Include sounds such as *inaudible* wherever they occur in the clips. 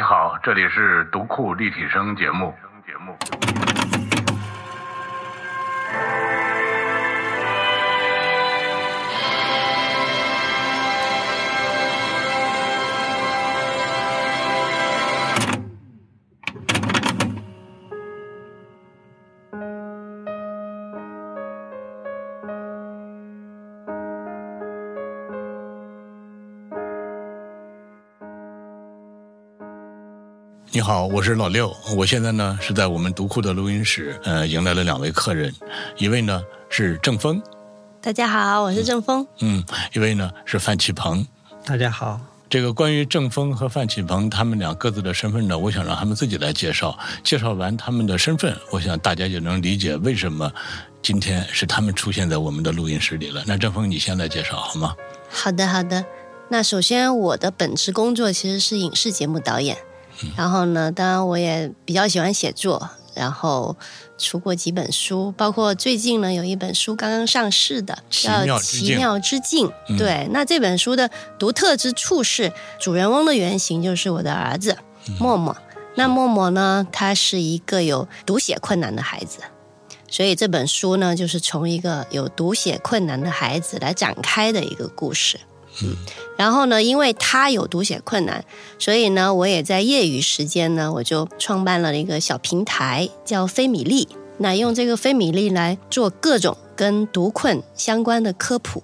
你好，这里是读库立体声节目。节目。好，我是老六。我现在呢是在我们读库的录音室，呃，迎来了两位客人，一位呢是郑峰，大家好，我是郑峰。嗯，一位呢是范启鹏。大家好。这个关于郑峰和范启鹏他们俩各自的身份呢，我想让他们自己来介绍。介绍完他们的身份，我想大家就能理解为什么今天是他们出现在我们的录音室里了。那郑峰，你先来介绍好吗？好的，好的。那首先，我的本职工作其实是影视节目导演。然后呢，当然我也比较喜欢写作，然后出过几本书，包括最近呢有一本书刚刚上市的，叫《奇妙之境》。对，那这本书的独特之处是，主人翁的原型就是我的儿子默默。那默默呢，他是一个有读写困难的孩子，所以这本书呢，就是从一个有读写困难的孩子来展开的一个故事。嗯，然后呢，因为他有读写困难，所以呢，我也在业余时间呢，我就创办了一个小平台，叫飞米粒。那用这个飞米粒来做各种跟读困相关的科普。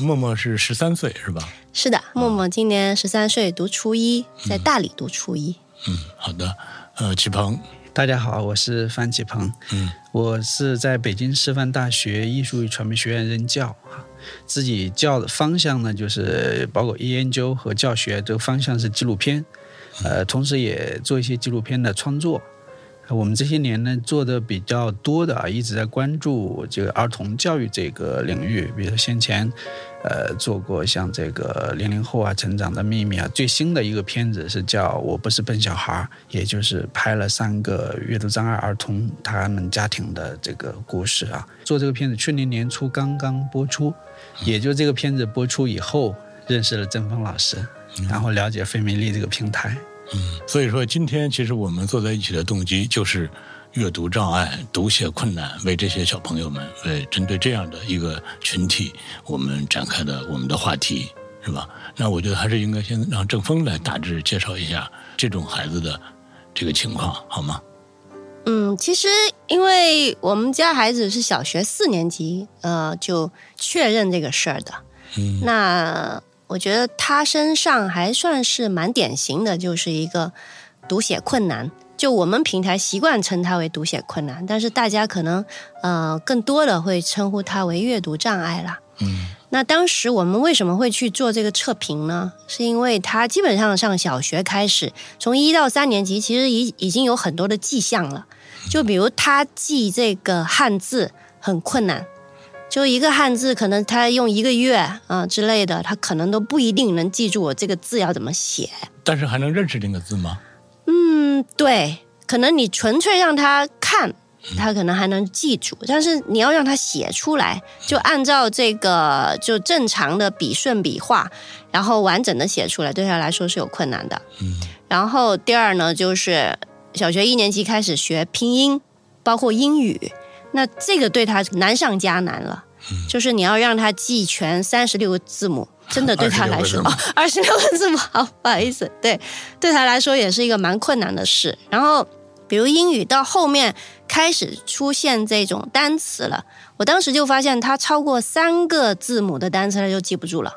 默默是十三岁是吧？是的，默默今年十三岁，读初一，在大理读初一。嗯，好的。呃，启鹏，大家好，我是范启鹏。嗯，我是在北京师范大学艺术与传媒学院任教自己教的方向呢，就是包括研究和教学，这个方向是纪录片，呃，同时也做一些纪录片的创作。我们这些年呢做的比较多的啊，一直在关注这个儿童教育这个领域，比如说先前，呃，做过像这个零零后啊成长的秘密啊，最新的一个片子是叫《我不是笨小孩》，也就是拍了三个阅读障碍儿童他们家庭的这个故事啊。做这个片子去年年初刚刚播出，也就这个片子播出以后，认识了郑峰老师，然后了解费米丽这个平台。嗯，所以说今天其实我们坐在一起的动机就是阅读障碍、读写困难，为这些小朋友们，为针对这样的一个群体，我们展开的我们的话题，是吧？那我觉得还是应该先让郑峰来大致介绍一下这种孩子的这个情况，好吗？嗯，其实因为我们家孩子是小学四年级，呃，就确认这个事儿的。嗯，那。我觉得他身上还算是蛮典型的，就是一个读写困难。就我们平台习惯称他为读写困难，但是大家可能呃更多的会称呼他为阅读障碍啦。嗯，那当时我们为什么会去做这个测评呢？是因为他基本上上小学开始，从一到三年级，其实已已经有很多的迹象了。就比如他记这个汉字很困难。就一个汉字，可能他用一个月啊之类的，他可能都不一定能记住我这个字要怎么写。但是还能认识那个字吗？嗯，对，可能你纯粹让他看，他可能还能记住。但是你要让他写出来，就按照这个就正常的笔顺笔画，然后完整的写出来，对他来说是有困难的。嗯。然后第二呢，就是小学一年级开始学拼音，包括英语。那这个对他难上加难了，就是你要让他记全三十六个字母，真的对他来说，二十六个字母，好不好意思，对，对他来说也是一个蛮困难的事。然后，比如英语到后面开始出现这种单词了，我当时就发现他超过三个字母的单词他就记不住了。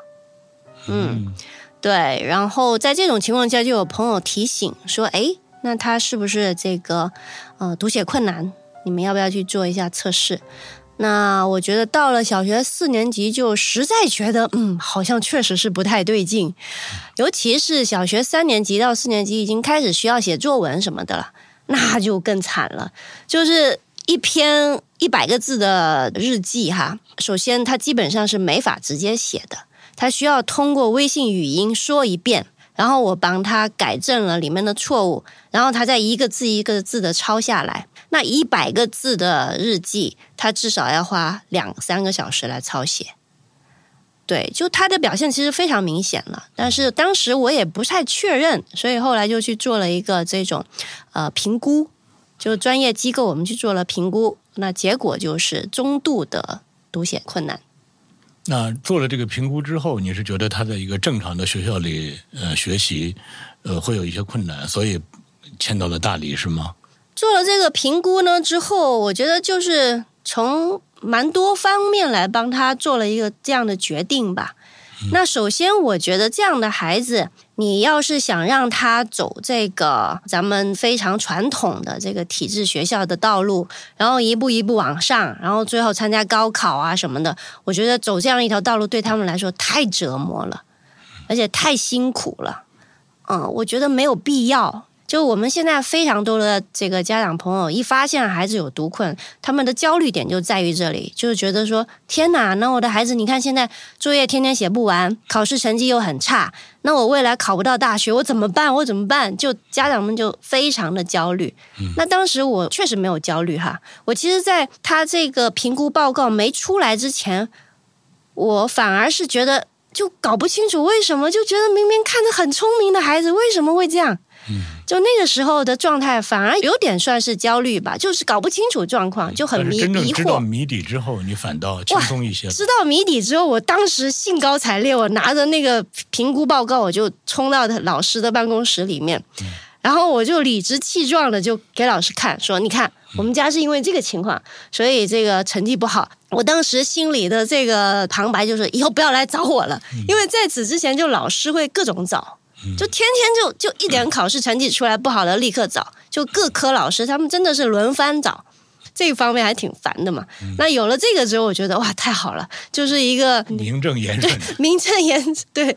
嗯，对。然后在这种情况下，就有朋友提醒说：“哎，那他是不是这个呃读写困难？”你们要不要去做一下测试？那我觉得到了小学四年级，就实在觉得，嗯，好像确实是不太对劲。尤其是小学三年级到四年级已经开始需要写作文什么的了，那就更惨了。就是一篇一百个字的日记，哈，首先他基本上是没法直接写的，他需要通过微信语音说一遍，然后我帮他改正了里面的错误，然后他再一个字一个字的抄下来。那一百个字的日记，他至少要花两三个小时来抄写。对，就他的表现其实非常明显了，但是当时我也不太确认，所以后来就去做了一个这种呃评估，就专业机构我们去做了评估，那结果就是中度的读写困难。那做了这个评估之后，你是觉得他在一个正常的学校里呃学习呃会有一些困难，所以迁到了大理是吗？做了这个评估呢之后，我觉得就是从蛮多方面来帮他做了一个这样的决定吧。那首先，我觉得这样的孩子，你要是想让他走这个咱们非常传统的这个体制学校的道路，然后一步一步往上，然后最后参加高考啊什么的，我觉得走这样一条道路对他们来说太折磨了，而且太辛苦了。嗯，我觉得没有必要。就我们现在非常多的这个家长朋友，一发现孩子有读困，他们的焦虑点就在于这里，就是觉得说：天哪，那我的孩子，你看现在作业天天写不完，考试成绩又很差，那我未来考不到大学，我怎么办？我怎么办？就家长们就非常的焦虑。那当时我确实没有焦虑哈，我其实在他这个评估报告没出来之前，我反而是觉得就搞不清楚为什么，就觉得明明看着很聪明的孩子，为什么会这样？就那个时候的状态，反而有点算是焦虑吧，就是搞不清楚状况，就很迷真正迷知道惑。谜底之后，你反倒轻松一些了。知道谜底之后，我当时兴高采烈，我拿着那个评估报告，我就冲到老师的办公室里面，然后我就理直气壮的就给老师看，说：“你看，我们家是因为这个情况，所以这个成绩不好。”我当时心里的这个旁白就是：以后不要来找我了，因为在此之前就老师会各种找。就天天就就一点考试成绩出来不好的立刻找，就各科老师他们真的是轮番找，这个方面还挺烦的嘛。那有了这个之后，我觉得哇太好了，就是一个名正言顺，*laughs* 名正言对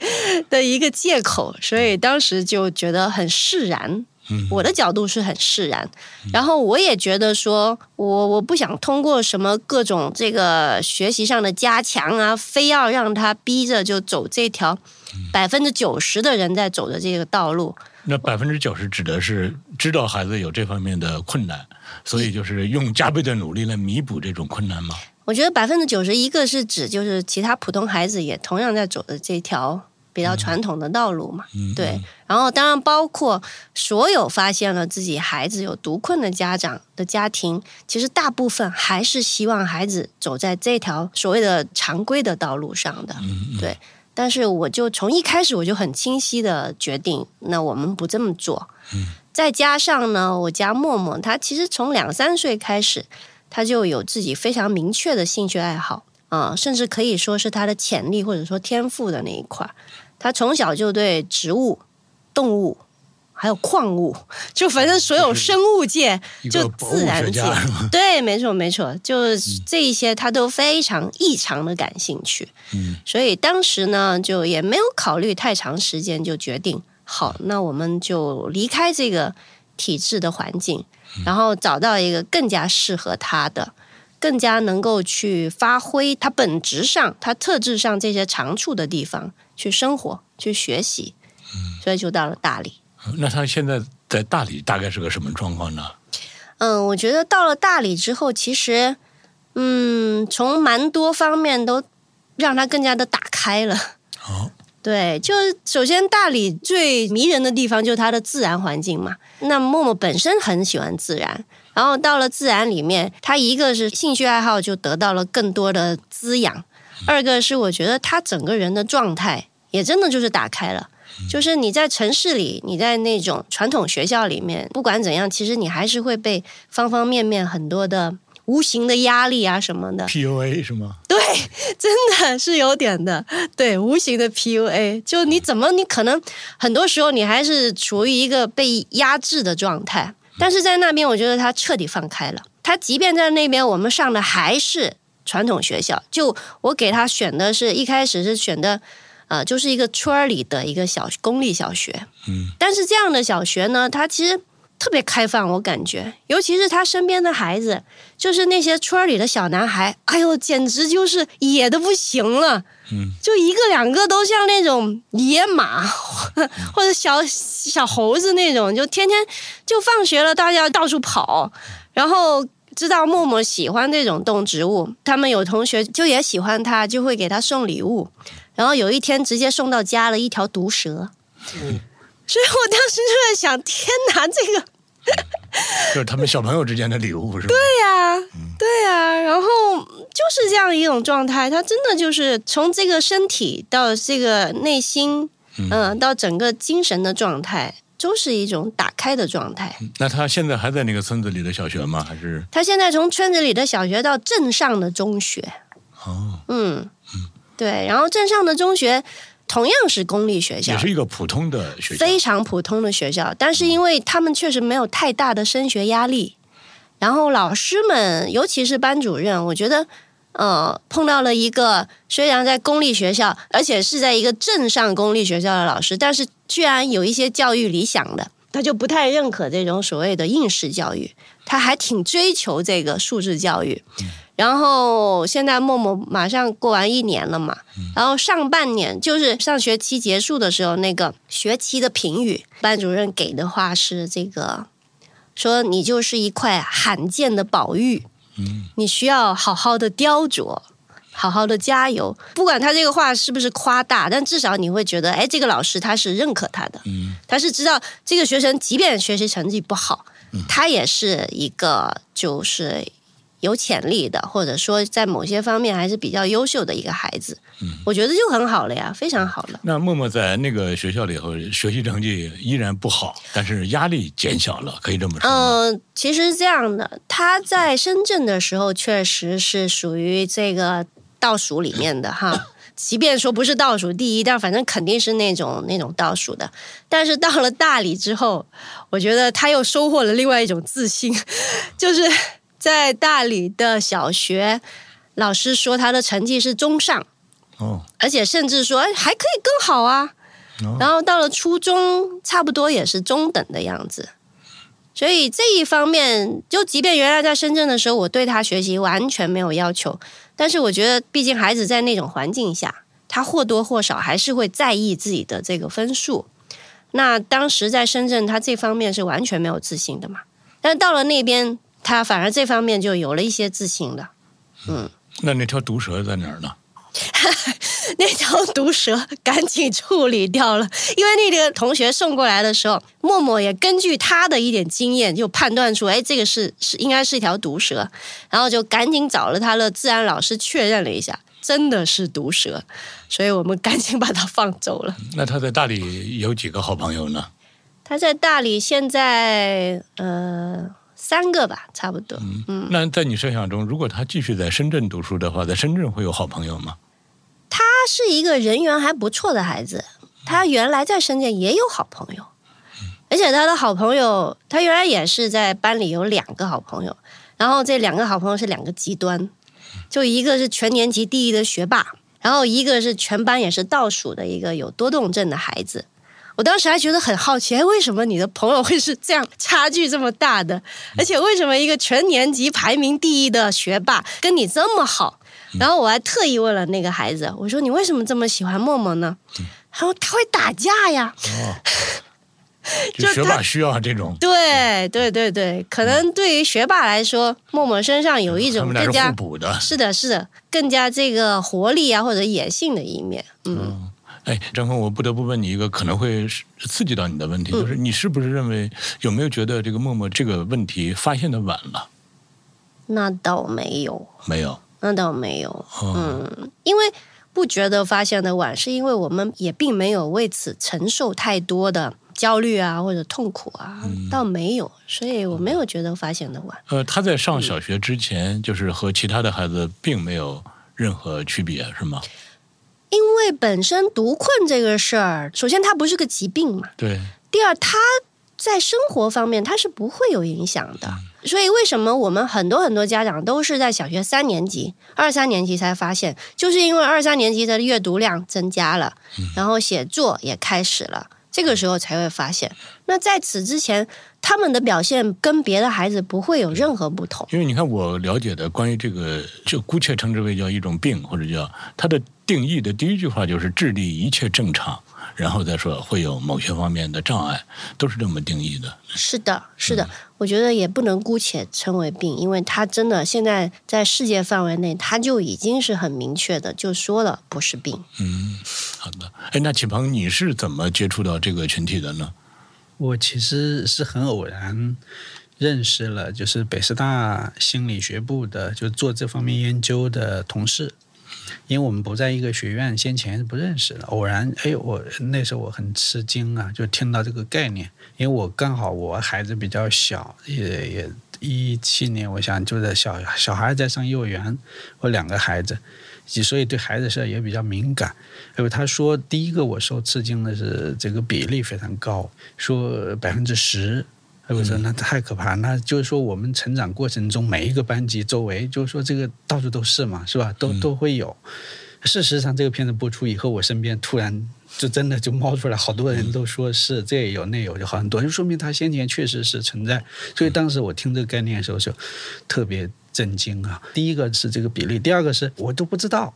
的一个借口，所以当时就觉得很释然。我的角度是很释然，然后我也觉得说，我我不想通过什么各种这个学习上的加强啊，非要让他逼着就走这条百分之九十的人在走的这个道路。那百分之九十指的是知道孩子有这方面的困难，所以就是用加倍的努力来弥补这种困难吗？我觉得百分之九十一个是指就是其他普通孩子也同样在走的这条比较传统的道路嘛，对。然后当然包括所有发现了自己孩子有独困的家长的家庭，其实大部分还是希望孩子走在这条所谓的常规的道路上的，对。但是我就从一开始我就很清晰的决定，那我们不这么做。再加上呢，我家默默他其实从两三岁开始，他就有自己非常明确的兴趣爱好啊、甚至可以说是他的潜力或者说天赋的那一块。他从小就对植物、动物还有矿物，就反正所有生物界就自然界？*laughs* 对，没错没错，就这一些他都非常异常的感兴趣。嗯，所以当时呢，就也没有考虑太长时间，就决定好，那我们就离开这个体制的环境，然后找到一个更加适合他的。更加能够去发挥他本质上、他特质上这些长处的地方去生活、去学习，所以就到了大理。那他现在在大理大概是个什么状况呢？嗯，我觉得到了大理之后，其实，嗯，从蛮多方面都让他更加的打开了。好，对，就是首先大理最迷人的地方就是它的自然环境嘛。那默默本身很喜欢自然，然后到了自然里面，他一个是兴趣爱好就得到了更多的滋养，二个是我觉得他整个人的状态也真的就是打开了。就是你在城市里，你在那种传统学校里面，不管怎样，其实你还是会被方方面面很多的无形的压力啊什么的 PUA 是吗？对，真的是有点的，对，无形的 PUA，就你怎么，你可能很多时候你还是处于一个被压制的状态，但是在那边，我觉得他彻底放开了。他即便在那边，我们上的还是传统学校，就我给他选的是一开始是选的，呃，就是一个村儿里的一个小公立小学，嗯，但是这样的小学呢，它其实特别开放，我感觉，尤其是他身边的孩子，就是那些村里的小男孩，哎呦，简直就是野的不行了。嗯，就一个两个都像那种野马或者小小猴子那种，就天天就放学了，大家到处跑，然后知道默默喜欢这种动植物，他们有同学就也喜欢他，就会给他送礼物。然后有一天直接送到家了一条毒蛇，所以我当时就在想：天哪，*laughs* 这个 *laughs* 就是他们小朋友之间的礼物是吧？对呀、对呀、然后就是这样一种状态，他真的就是从这个身体到这个内心，嗯、到整个精神的状态，都是一种打开的状态。那他现在还在那个村子里的小学吗？还是他现在从村子里的小学到镇上的中学，哦，嗯，对，然后镇上的中学同样是公立学校也，是一个普通的学校？非常普通的学校，但是因为他们确实没有太大的升学压力，然后老师们，尤其是班主任，我觉得。呃，碰到了一个虽然在公立学校，而且是在一个镇上公立学校的老师，但是居然有一些教育理想的，他就不太认可这种所谓的应试教育，他还挺追求这个素质教育。然后现在默默马上过完一年了嘛，然后上半年就是上学期结束的时候，那个学期的评语，班主任给的话是这个，说你就是一块罕见的宝玉，你需要好好的雕琢。好好的加油，不管他这个话是不是夸大，但至少你会觉得，哎，这个老师他是认可他的，他是知道这个学生即便学习成绩不好，他也是一个就是有潜力的，或者说在某些方面还是比较优秀的一个孩子，我觉得就很好了呀，非常好了。那默默在那个学校里头学习成绩依然不好，但是压力减小了，可以这么说吗？嗯、其实是这样的，他在深圳的时候确实是属于这个倒数里面的哈。*laughs* 即便说不是倒数第一，但反正肯定是那种那种倒数的。但是到了大理之后，我觉得他又收获了另外一种自信，*laughs* 就是在大理的小学，老师说他的成绩是中上，哦，而且甚至说哎还可以更好啊。哦然后到了初中，差不多也是中等的样子。所以这一方面，就即便原来在深圳的时候，我对他学习完全没有要求，但是我觉得，毕竟孩子在那种环境下，他或多或少还是会在意自己的这个分数。那当时在深圳，他这方面是完全没有自信的嘛。但到了那边，他反而这方面就有了一些自信了。那那条毒蛇在哪儿呢？*laughs* 那条毒蛇赶紧处理掉了，因为那个同学送过来的时候，默默也根据他的一点经验，就判断出，哎，这个是是应该是一条毒蛇，然后就赶紧找了他的自然老师确认了一下，真的是毒蛇，所以我们赶紧把它放走了。那他在大理有几个好朋友呢？他在大理现在呃三个吧，差不多。嗯，那在你设想中，如果他继续在深圳读书的话，在深圳会有好朋友吗？他是一个人缘还不错的孩子，他原来在深圳也有好朋友，而且他的好朋友，他原来也是在班里有两个好朋友，然后这两个好朋友是两个极端，就一个是全年级第一的学霸，然后一个是全班也是倒数的一个有多动症的孩子。我当时还觉得很好奇，哎，为什么你的朋友会是这样差距这么大的？而且为什么一个全年级排名第一的学霸跟你这么好？然后我还特意问了那个孩子，我说你为什么这么喜欢默默呢？他说他会打架呀。就 *laughs* *laughs* 就学霸需要这种，对对对对，可能对于学霸来说，默默身上有一种更加互补的。是的，是的，更加这个活力啊或者野性的一面。嗯，哎，张峰，我不得不问你一个可能会刺激到你的问嗯题，就是你是不是认为有没有觉得这个默默这个问题发现的晚了？那倒没有，没有，那倒没有。哦，嗯，因为不觉得发现的晚，是因为我们也并没有为此承受太多的焦虑啊或者痛苦啊，嗯倒没有，所以我没有觉得发现的晚。呃，他在上小学之前，就是和其他的孩子并没有任何区别，是吗？因为本身读困这个事儿，首先它不是个疾病嘛，对，第二，他在生活方面他是不会有影响的。所以为什么我们很多很多家长都是在小学三年级、二三年级才发现，就是因为二三年级的阅读量增加了，然后写作也开始了，这个时候才会发现。那在此之前，他们的表现跟别的孩子不会有任何不同。因为你看我了解的关于这个，就姑且称之为叫一种病，或者叫它的定义的第一句话就是智力一切正常，然后再说会有某些方面的障碍，都是这么定义的。是的，是的，我觉得也不能姑且称为病，因为它真的现在在世界范围内，它就已经是很明确的，就说了不是病。嗯，好的。哎，那启鹏，你是怎么接触到这个群体的呢？我其实是很偶然认识了，就是北师大心理学部的，就做这方面研究的同事。因为我们不在一个学院，先前不认识的。偶然，哎，我那时候我很吃惊啊，就听到这个概念。因为我刚好我孩子比较小，也也一七年，我想就在小小孩在上幼儿园，我两个孩子，所以对孩子事也比较敏感。因为他说，第一个我受吃惊的是这个比例非常高，说百分之十。我说那太可怕，那就是说我们成长过程中每一个班级周围，就是说这个到处都是嘛，是吧？都都会有。事实上，这个片子播出以后，我身边突然就真的就冒出来好多人都说是这也有那有就好很多，就说明他先前确实是存在。所以当时我听这个概念的时候就特别震惊啊！第一个是这个比例，第二个是我都不知道。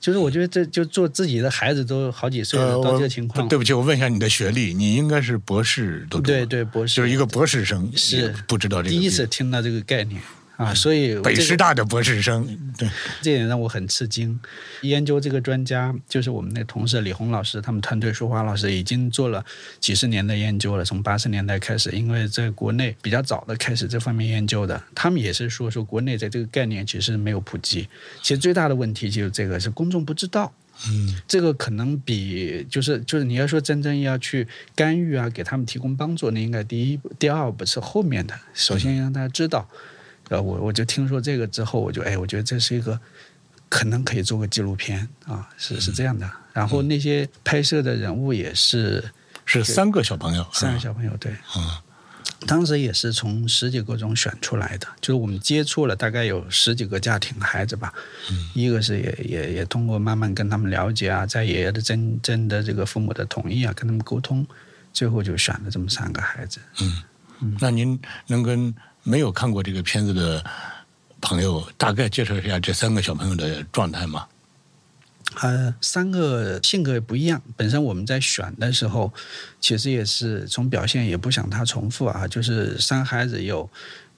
就是我觉得这就做自己的孩子都好几岁了，到这个情况。对不起，我问一下你的学历，你应该是博士都对对博士，就是一个博士生，是不知道这个。第一次听到这个概念。啊，所以北师大的博士生，对，这点让我很吃惊。研究这个专家就是我们那同事李红老师，他们团队舒华老师已经做了几十年的研究了，从八十年代开始，因为在国内比较早的开始这方面研究的，他们也是说说国内在这个概念其实没有普及。其实最大的问题就是这个是公众不知道，嗯，这个可能比就是就是你要说真正要去干预啊，给他们提供帮助，那应该第一第二步是后面的，首先让大家知道。呃，我我就听说这个之后，我就哎，我觉得这是一个可能可以做个纪录片啊，是是这样的。然后那些拍摄的人物也是是三个小朋友，三个小朋友对，嗯，当时也是从十几个中选出来的，就是我们接触了大概有十几个家庭孩子吧，嗯，一个是也也也通过慢慢跟他们了解啊，在爷爷的真真的这个父母的同意啊，跟他们沟通，最后就选了这么三个孩子，嗯，那您能跟？没有看过这个片子的朋友，大概介绍一下这三个小朋友的状态吗？呃，三个性格也不一样。本身我们在选的时候，其实也是从表现也不想他重复啊。就是三孩子有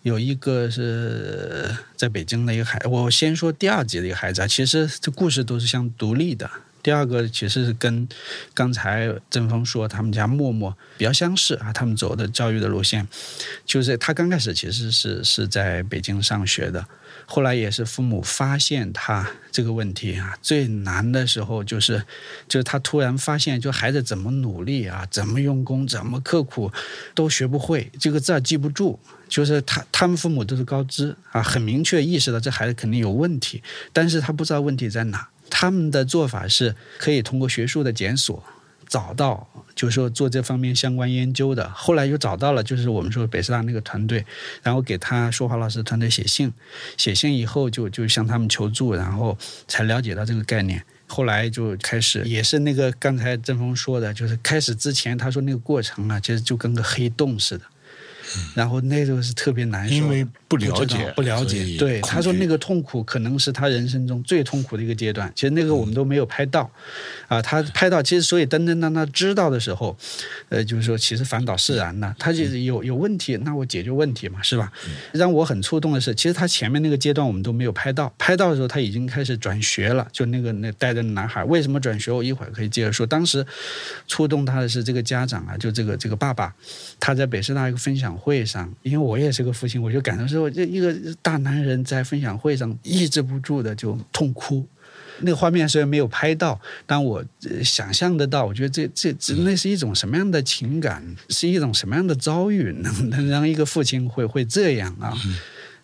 有一个是在北京的一个孩，我先说第二集的一个孩子啊。其实这故事都是相独立的。第二个其实是跟刚才郑峰说他们家默默比较相似啊，他们走的教育的路线，就是他刚开始其实是是在北京上学的，后来也是父母发现他这个问题啊，最难的时候就是就是他突然发现，就孩子怎么努力啊，怎么用功，怎么刻苦都学不会，这个字记不住，就是他他们父母都是高知啊，很明确意识到这孩子肯定有问题，但是他不知道问题在哪。他们的做法是可以通过学术的检索找到，就是说做这方面相关研究的。后来又找到了，就是我们说北师大那个团队，然后给他说话老师团队写信，写信以后就就向他们求助，然后才了解到这个概念。后来就开始也是那个刚才郑峰说的，就是开始之前他说那个过程啊，其实就跟个黑洞似的。然后那个是特别难受，因为不了解，不了解。对，他说那个痛苦可能是他人生中最痛苦的一个阶段。其实那个我们都没有拍到，啊，他拍到，其实所以等等当他知道的时候，呃，就是说其实反倒释然了。他就是有有问题，那我解决问题嘛，是吧？让我很触动的是，其实他前面那个阶段我们都没有拍到，拍到的时候他已经开始转学了。就那个那带着男孩，为什么转学？我一会儿可以接着说。当时触动他的是这个家长啊，就这个这个爸爸，他在北师大一个分享。会上，因为我也是个父亲，我就感受说，这一个大男人在分享会上抑制不住的就痛哭。那个画面虽然没有拍到，但我想象得到。我觉得这这这那是一种什么样的情感，是一种什么样的遭遇，能能让一个父亲会会这样啊？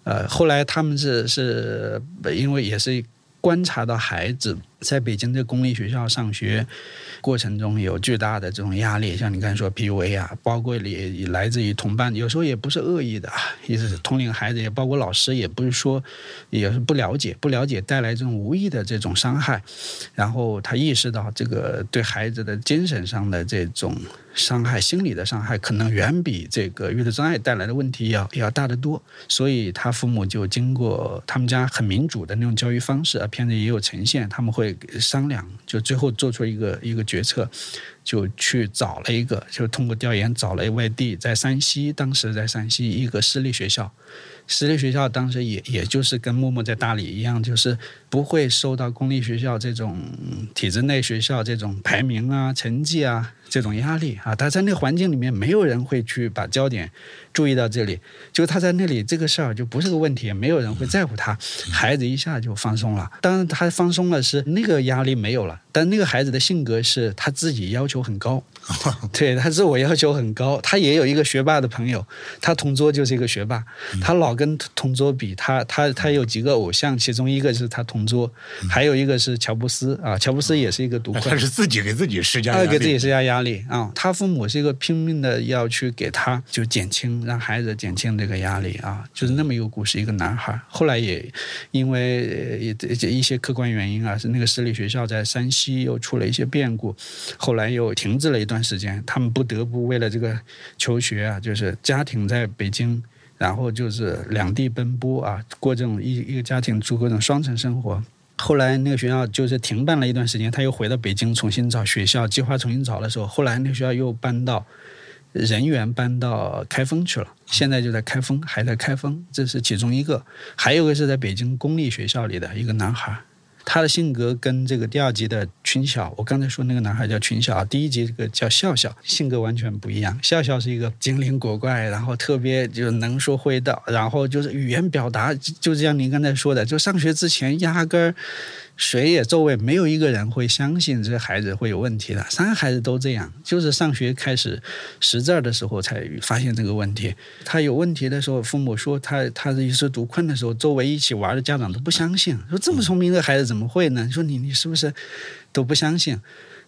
呃，后来他们是是因为也是观察到孩子在北京的公立学校上学。过程中有巨大的这种压力，像你刚才说 PUA 啊，包括也来自于同伴，有时候也不是恶意的，意思是同龄孩子，也包括老师，也不是说也是不了解，不了解带来这种无意的这种伤害，然后他意识到这个对孩子的精神上的这种伤害、心理的伤害，可能远比这个阅读障碍带来的问题要要大得多，所以他父母就经过他们家很民主的那种教育方式啊，片子也有呈现，他们会商量，就最后做出一个一个决策，就去找了一个，就通过调研找了外地，在山西，当时在山西一个私立学校。私立学校当时也也就是跟默默在大理一样，就是不会受到公立学校这种体制内学校这种排名啊、成绩啊这种压力啊。他在那环境里面，没有人会去把焦点注意到这里，就他在那里这个事儿就不是个问题，没有人会在乎他。孩子一下就放松了，当然他放松了是那个压力没有了，但那个孩子的性格是他自己要求很高，*laughs* 对他自我要求很高。他也有一个学霸的朋友，他同桌就是一个学霸，他老。跟同桌比，他他他有几个偶像，其中一个是他同桌，还有一个是乔布斯啊。乔布斯也是一个独困，他是自己给自己施加，给自己施加压力啊。他父母是一个拼命的要去给他就减轻，让孩子减轻这个压力啊，就是那么一个故事。一个男孩后来也因为一些客观原因啊，是那个私立学校在山西又出了一些变故，后来又停滞了一段时间。他们不得不为了这个求学啊，就是家庭在北京。然后就是两地奔波啊，过这种一一个家庭住各种双层生活。后来那个学校就是停办了一段时间，他又回到北京重新找学校，计划重新找的时候，后来那个学校又搬到人员搬到开封去了，现在就在开封，还在开封，这是其中一个。还有一个是在北京公立学校里的一个男孩。他的性格跟这个第二集的群小，我刚才说那个男孩叫群小，第一集这个叫笑笑，性格完全不一样。笑笑是一个精灵古怪，然后特别就是能说会道，然后就是语言表达，就像您刚才说的，就上学之前压根儿。谁也周围没有一个人会相信这个孩子会有问题的，三个孩子都这样，就是上学开始识字的时候才发现这个问题。他有问题的时候，父母说他他是一时读困的时候，周围一起玩的家长都不相信，说这么聪明的孩子怎么会呢？说你你是不是都不相信？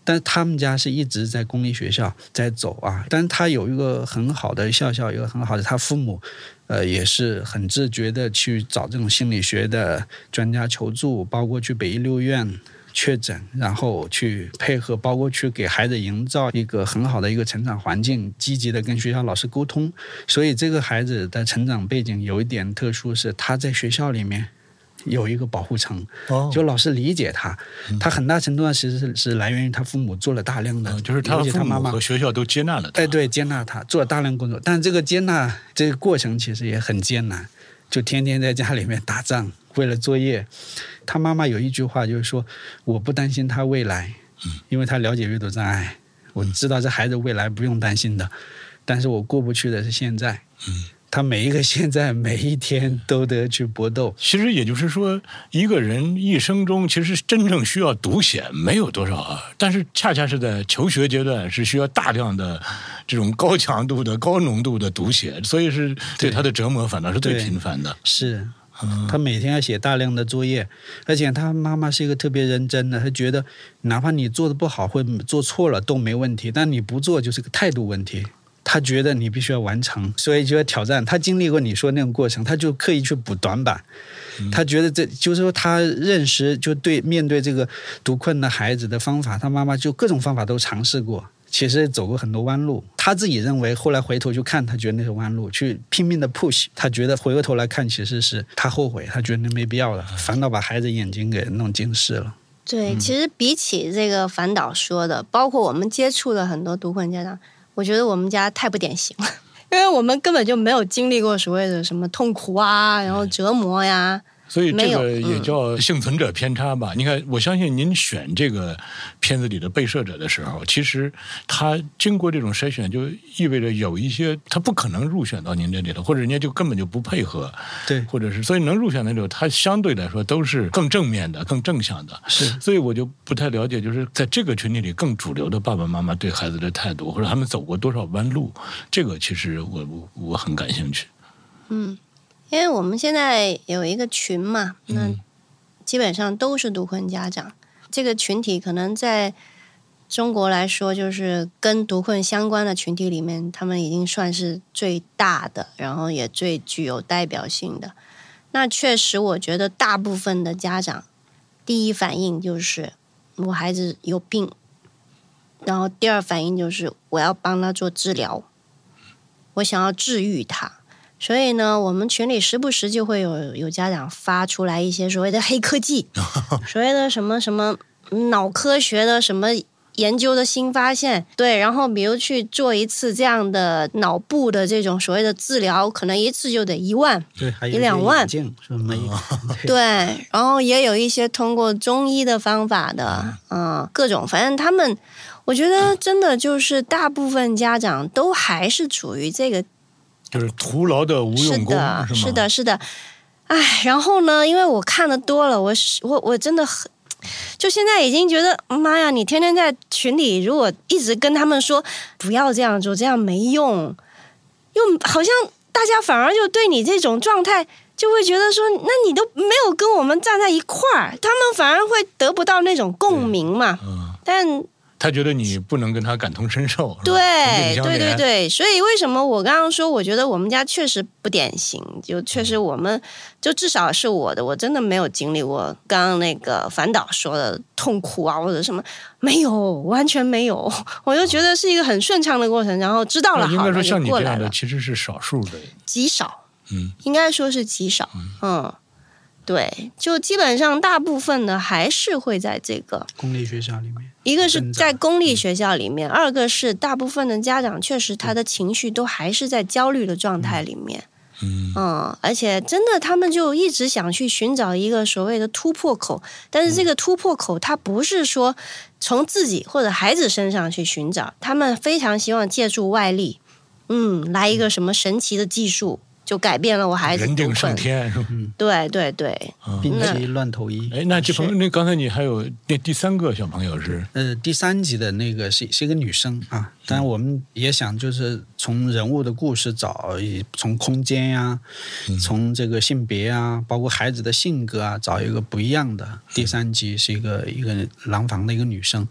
但他们家是一直在公立学校在走啊，但是他有一个很好的校校，一个很好的他父母。呃，也是很自觉的去找这种心理学的专家求助，包括去北医六院确诊，然后去配合，包括去给孩子营造一个很好的一个成长环境，积极的跟学校老师沟通。所以这个孩子的成长背景有一点特殊，是他在学校里面。有一个保护层，就老师理解他，他很大程度上其实是是来源于他父母做了大量的，就是他父母和学校都接纳了他，哎，对，接纳他做了大量工作，但这个接纳这个过程其实也很艰难，就天天在家里面打仗，为了作业。他妈妈有一句话就是说：“我不担心他未来，因为他了解阅读障碍，我知道这孩子未来不用担心的，但是我过不去的是现在。”他每一个现在每一天都得去搏斗。*laughs* 其实也就是说，一个人一生中其实真正需要读写没有多少啊，但是恰恰是在求学阶段是需要大量的这种高强度的高浓度的读写，所以是对他的折磨反倒是最频繁的。是，他每天要写大量的作业，而且他妈妈是一个特别认真的，他觉得哪怕你做的不好或做错了都没问题，但你不做就是个态度问题。他觉得你必须要完成，所以就要挑战。他经历过你说那种过程，他就刻意去补短板。他觉得这就是说，他认识就对面对这个读困的孩子的方法，他妈妈就各种方法都尝试过，其实走过很多弯路。他自己认为，后来回头去看，他觉得那是弯路，去拼命的 push。他觉得回过头来看，其实是他后悔，他觉得那没必要了，反倒把孩子眼睛给弄近视了。对，其实比起这个反导说的，包括我们接触的很多读困家长。我觉得我们家太不典型了，因为我们根本就没有经历过所谓的什么痛苦啊，然后折磨呀。所以这个也叫幸存者偏差吧？你看，我相信您选这个片子里的被摄者的时候，其实他经过这种筛选，就意味着有一些他不可能入选到您这里头，或者人家就根本就不配合，对，或者是所以能入选的那种，他相对来说都是更正面的、更正向的。是，所以我就不太了解，就是在这个群体里更主流的爸爸妈妈对孩子的态度，或者他们走过多少弯路，这个其实我我我很感兴趣。嗯。因为我们现在有一个群嘛，那基本上都是独困家长。这个群体可能在中国来说，就是跟独困相关的群体里面，他们已经算是最大的，然后也最具有代表性的。那确实，我觉得大部分的家长第一反应就是我孩子有病，然后第二反应就是我要帮他做治疗，我想要治愈他。所以呢，我们群里时不时就会有有家长发出来一些所谓的黑科技，*laughs* 所谓的什么什么脑科学的什么研究的新发现，对，然后比如去做一次这样的脑部的这种所谓的治疗，可能一次就得一万，对，还有一两万 *laughs* *laughs* 对，然后也有一些通过中医的方法的，嗯，各种，反正他们，我觉得真的就是大部分家长都还是处于这个就是徒劳的无用功，的，是的，是的。哎，然后呢？因为我看的多了，我是我我真的很，就现在已经觉得，妈呀！你天天在群里，如果一直跟他们说不要这样做，这样没用，又好像大家反而就对你这种状态就会觉得说，那你都没有跟我们站在一块儿，他们反而会得不到那种共鸣嘛。嗯，但他觉得你不能跟他感同身受，对对对，对，所以为什么我刚刚说，我觉得我们家确实不典型，就确实我们就至少是我的，我真的没有经历过刚刚那个反导说的痛苦啊或者什么，没有，完全没有，*laughs* 我就觉得是一个很顺畅的过程，然后知道了好，应该说像你这样的其实是少数的，极少，嗯，应该说是极少，嗯。对，就基本上大部分的还是会在这个公立学校里面，一个是在公立学校里面，二个是大部分的家长确实他的情绪都还是在焦虑的状态里面。嗯嗯，而且真的，他们就一直想去寻找一个所谓的突破口，但是这个突破口，他不是说从自己或者孩子身上去寻找，他们非常希望借助外力，嗯，来一个什么神奇的技术，就改变了我孩子人定胜。天，是吧？对对对，病那急乱投医。哎，那这朋友，那刚才你还有那第三个小朋友是，呃，第三集的那个是是一个女生啊，当然我们也想就是从人物的故事找，以从空间呀、从这个性别啊，包括孩子的性格啊，找一个不一样的。第三集是一个一个廊坊的一个女生，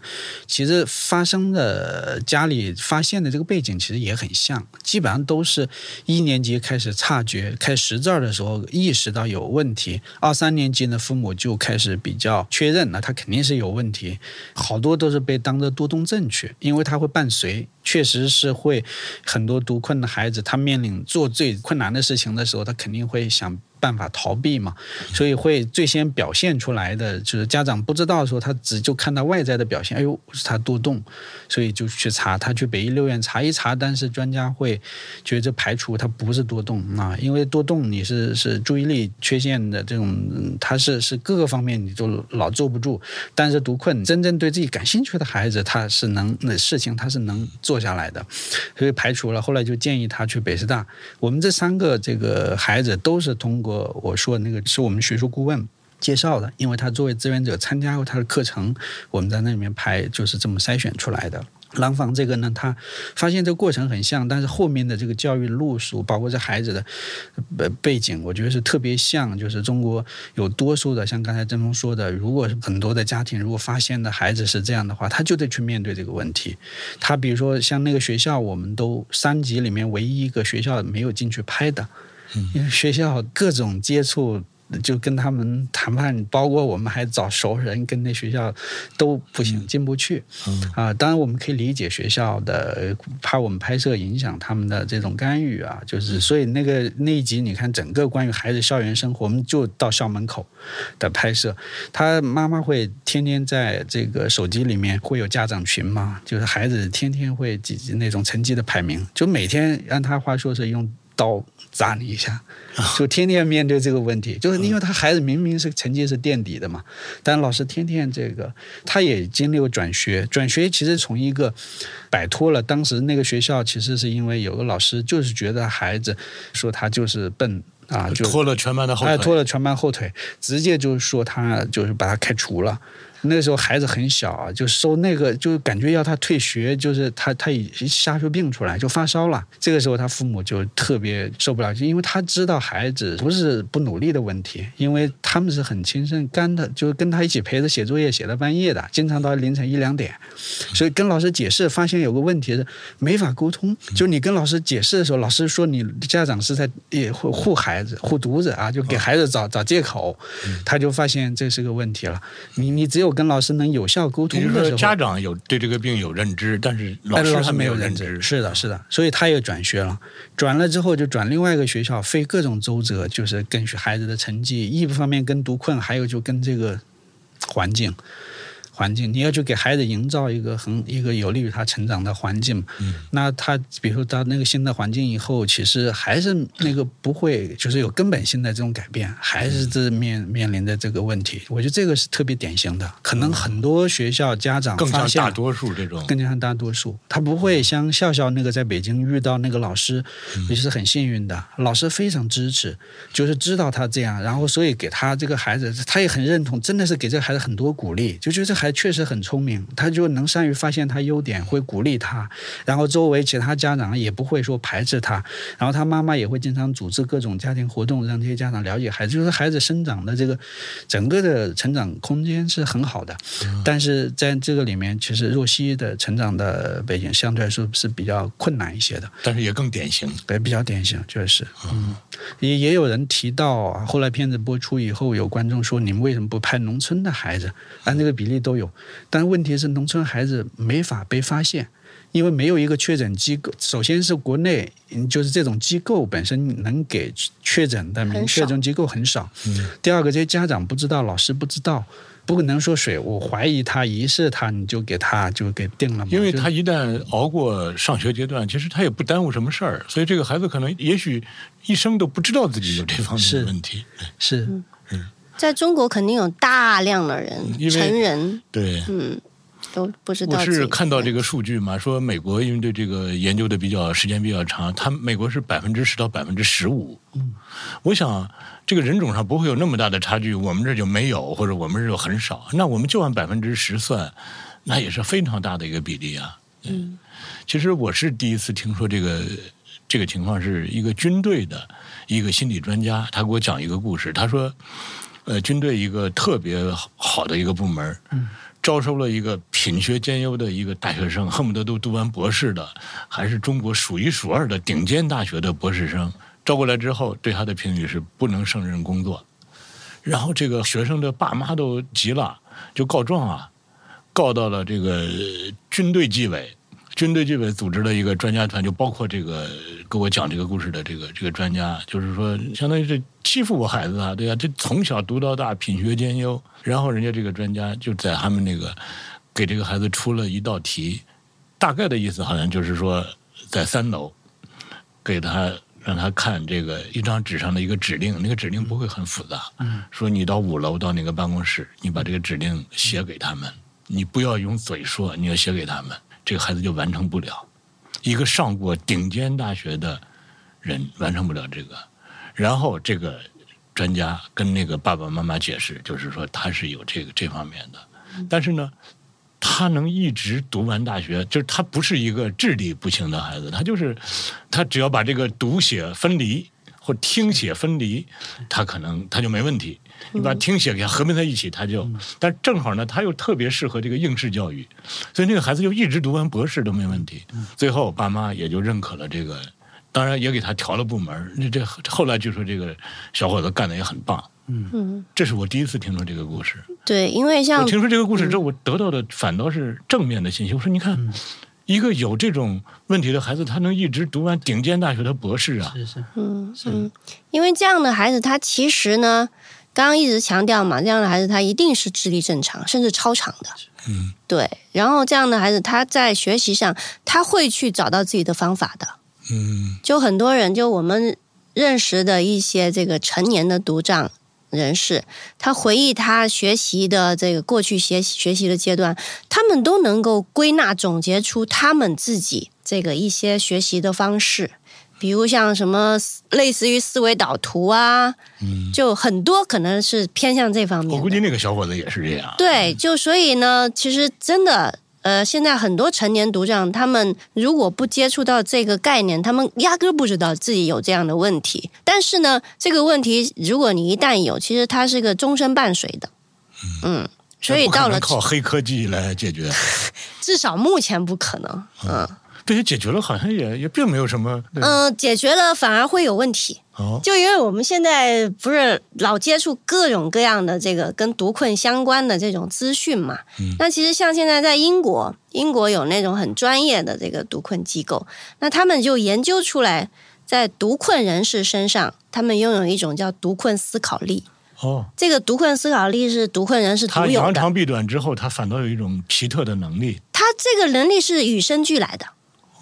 其实发生的家里发现的这个背景其实也很像，基本上都是一年级开始察觉，开始识字儿的时候意识到有问题，二三年级呢父母就开始比较确认了，他肯定是有问题，好多都是被当着多动症去，因为他会伴随。确实是会很多读困的孩子，他面临做最困难的事情的时候，他肯定会想办法逃避嘛，所以会最先表现出来的就是家长不知道的时候，他只就看到外在的表现，哎呦是他多动，所以就去查，他去北医六院查一查，但是专家会觉得排除他不是多动啊，因为多动你是是注意力缺陷的这种，他是是各个方面你都老坐不住，但是读困真正对自己感兴趣的孩子，他是能那事情他是能做下来的，所以排除了。后来就建议他去北师大。我们这三个这个孩子都是通过我我说的那个是我们学术顾问。介绍的，因为他作为志愿者参加过他的课程，我们在那里面排就是这么筛选出来的。廊坊这个呢，他发现这个过程很像，但是后面的这个教育路数，包括这孩子的呃背景，我觉得是特别像。就是中国有多数的，像刚才郑峰说的，如果很多的家庭如果发现的孩子是这样的话，他就得去面对这个问题。他比如说像那个学校，我们都三级里面唯一一个学校没有进去拍的，因为学校各种接触。就跟他们谈判，包括我们还找熟人，跟那学校都不行，进不去。啊，当然我们可以理解学校的怕我们拍摄影响他们的这种干预啊，就是所以那个那一集你看整个关于孩子校园生活，我们就到校门口的拍摄，他妈妈会天天在这个手机里面会有家长群嘛，就是孩子天天会几那种成绩的排名，就每天按他话说是用刀扎你一下，就天天面对这个问题，就是因为他孩子明明是成绩是垫底的嘛，但老师天天这个，他也经历过转学，转学其实从一个摆脱了当时那个学校，其实是因为有个老师就是觉得孩子说他就是笨啊，就拖了全班的后哎，腿，拖了全班后腿，直接就说他就是把他开除了。那时候孩子很小啊，就收那个，就感觉要他退学，就是他他一瞎出病出来，就发烧了。这个时候他父母就特别受不了，就因为他知道孩子不是不努力的问题，因为他们是很亲身干的，就是跟他一起陪着写作业，写到半夜的，经常到凌晨一两点。所以跟老师解释，发现有个问题是没法沟通。就你跟老师解释的时候，老师说你家长是在也护护孩子、护犊子啊，就给孩子找找借口，他就发现这是个问题了。你你只有跟老师能有效沟通的时候，家长有对这个病有认知，但是老师师还没有没有认知。是的，是的，所以他也转学了。转了之后就转另外一个学校，费各种周折，就是跟孩子的成绩，一方面跟读困，还有就跟这个环境。环境，你要去给孩子营造一个很一个有利于他成长的环境。嗯，那他比如说到那个新的环境以后，其实还是那个不会，就是有根本性的这种改变，还是这面面临的这个问题。我觉得这个是特别典型的，可能很多学校家长更像大多数这种，更加像大多数，他不会像笑笑那个在北京遇到那个老师，也是很幸运的，老师非常支持，就是知道他这样，然后所以给他这个孩子，他也很认同，真的是给这个孩子很多鼓励，就觉得这孩子确实很聪明，他就能善于发现他优点，会鼓励他，然后周围其他家长也不会说排斥他，然后他妈妈也会经常组织各种家庭活动，让这些家长了解孩子，就是孩子生长的这个整个的成长空间是很好的，但是在这个里面，其实若曦的成长的背景相对来说是比较困难一些的，但是也更典型。对，比较典型，确实，嗯，也也有人提到啊，后来片子播出以后，有观众说你们为什么不拍农村的孩子？按这个比例都有，但问题是农村孩子没法被发现。因为没有一个确诊机构，首先是国内嗯就是这种机构本身能给确诊的明确这种机构很少。第二个，这些家长不知道，老师不知道，不可能说水我怀疑他疑似他，你就给他就给定了嘛。因为他一旦熬过上学阶段，其实他也不耽误什么事儿，所以这个孩子可能也许一生都不知道自己有这方面的问题。是在中国肯定有大量的人成人对，嗯都不知道我。是看到这个数据嘛，说美国因为对这个研究的比较时间比较长，他美国是百分之十到百分之十五。嗯，我想这个人种上不会有那么大的差距，我们这就没有，或者我们这就很少。那我们就按百分之十算，那也是非常大的一个比例啊。嗯，其实我是第一次听说这个这个情况，是一个军队的一个心理专家，他给我讲一个故事。他说，呃，军队一个特别好的一个部门，招收了一个品学兼优的一个大学生，恨不得都读完博士的，还是中国数一数二的顶尖大学的博士生。招过来之后，对他的评语是不能胜任工作。然后这个学生的爸妈都急了，就告状啊，告到了这个军队纪委。军队纪委组织了一个专家团，就包括这个给我讲这个故事的这个这个专家，就是说，相当于是欺负我孩子啊，对呀、这从小读到大，品学兼优。然后人家这个专家就在他们那个给这个孩子出了一道题，大概的意思好像就是说，在三楼给他让他看这个一张纸上的一个指令，那个指令不会很复杂，说你到五楼到那个办公室，你把这个指令写给他们，你不要用嘴说，你要写给他们，这个孩子就完成不了。一个上过顶尖大学的人完成不了这个，然后这个专家跟那个爸爸妈妈解释，就是说他是有这个这方面的，但是呢，他能一直读完大学，就是他不是一个智力不行的孩子，他就是他只要把这个读写分离或听写分离，他可能他就没问题。你把听写给他合并在一起，他就，但正好呢，他又特别适合这个应试教育，所以那个孩子就一直读完博士都没问题。最后爸妈也就认可了这个，当然也给他调了部门。那这后来就说这个小伙子干的也很棒。嗯，这是我第一次听说这个故事。对，因为像我听说这个故事之后，我得到的反倒是正面的信息。我说，你看，一个有这种问题的孩子，他能一直读完顶尖大学的博士啊。是是，嗯嗯，因为这样的孩子，他其实呢，刚刚一直强调嘛，这样的孩子他一定是智力正常，甚至超常的。嗯，对。然后这样的孩子，他在学习上他会去找到自己的方法的。嗯就很多人，就我们认识的一些这个成年的独障人士，他回忆他学习的这个过去学习学习的阶段，他们都能够归纳总结出他们自己这个一些学习的方式。比如像什么类似于思维导图啊，嗯，就很多可能是偏向这方面。我估计那个小伙子也是这样。对，就所以呢，其实真的，呃，现在很多成年独障，他们如果不接触到这个概念，他们压根不知道自己有这样的问题。但是呢，这个问题如果你一旦有，其实它是个终身伴随的，嗯，所以到了靠黑科技来解决，*laughs* 至少目前不可能，嗯这些解决了好像也也并没有什么。对嗯、解决了反而会有问题。哦，就因为我们现在不是老接触各种各样的这个跟毒困相关的这种资讯嘛，嗯那其实像现在在英国，英国有那种很专业的这个毒困机构，那他们就研究出来，在毒困人士身上，他们拥有一种叫毒困思考力。哦，这个毒困思考力是毒困人士独他有的，扬长避短之后，他反倒有一种奇特的能力。他这个能力是与生俱来的。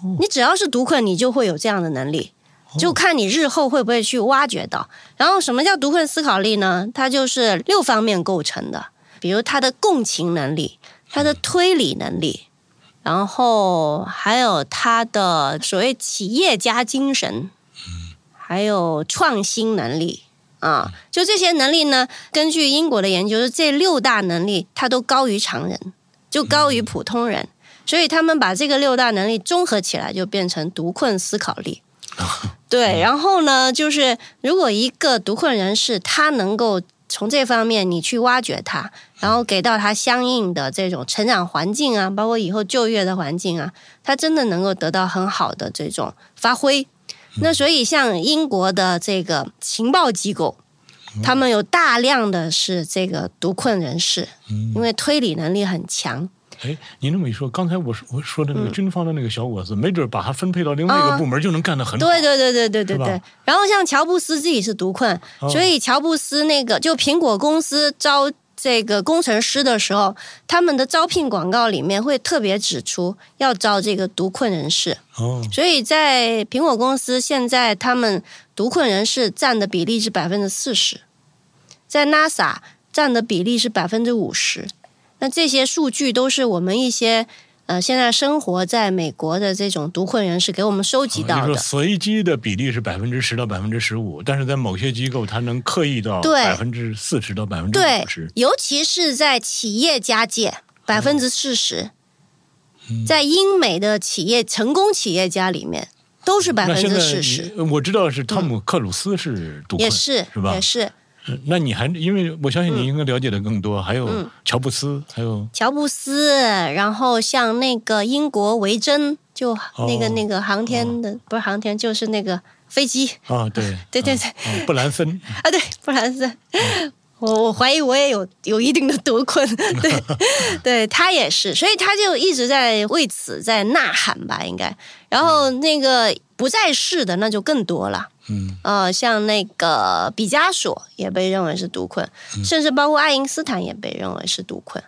哦你只要是读困，你就会有这样的能力，就看你日后会不会去挖掘到。然后，什么叫读困思考力呢？它就是六方面构成的，比如他的共情能力、他的推理能力，然后还有他的所谓企业家精神，还有创新能力。啊，就这些能力呢，根据英国的研究，这六大能力它都高于常人，就高于普通人。所以他们把这个六大能力综合起来，就变成独困思考力。*laughs* 对，然后呢，就是如果一个独困人士，他能够从这方面你去挖掘他，然后给到他相应的这种成长环境啊，包括以后就业的环境啊，他真的能够得到很好的这种发挥。那所以像英国的这个情报机构，他们有大量的是这个独困人士，因为推理能力很强。哎，您这么一说，刚才我说我说的那个军方的那个小伙子，没准把他分配到另外一个啊部门就能干得很好。对对对对对对对。然后像乔布斯自己是独困，哦所以乔布斯那个就苹果公司招这个工程师的时候，他们的招聘广告里面会特别指出要招这个独困人士。哦，所以在苹果公司现在他们独困人士占的比例是百分之四十，在 NASA 占的比例是百分之五十。那这些数据都是我们一些呃现在生活在美国的这种独困人士给我们收集到的。随机的比例是百分之十到百分之十五，但是在某些机构，它能刻意到对百分之四十到百分之对五十。，尤其是在企业家界，百分之四十，嗯在英美的企业成功企业家里面都是百分之四十，我知道是汤姆克鲁斯是独困，也是是吧也？是嗯那你还因为我相信你应该了解的更多，还有嗯乔布斯，还有乔布斯，然后像那个英国维珍，就那个、哦那个航天的、不是航天，就是那个飞机啊，对 *laughs* 对对啊啊布兰森，*laughs* 啊，对，布兰森。我我怀疑我也有有一定的夺困，*laughs* 对，对他也是，所以他就一直在为此在呐喊吧，应该。然后那个不在世的那就更多了，嗯，呃，像那个毕加索也被认为是独困，甚至包括爱因斯坦也被认为是独困。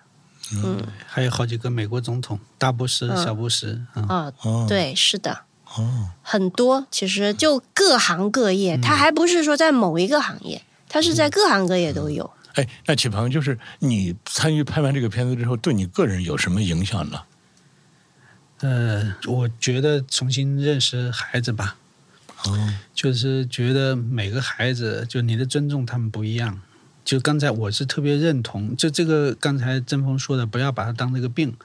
嗯。还有好几个美国总统，大布什、嗯。小布什啊，啊、哦，对，是的，哦，很多，其实就各行各业，它还不是说在某一个行业，它是在各行各业都有。哎，那启鹏，就是你参与拍完这个片子之后，对你个人有什么影响呢？呃，我觉得重新认识孩子吧，哦，就是觉得每个孩子，就你的尊重他们不一样。就刚才我是特别认同，就这个刚才曾峰说的，不要把它当这个病，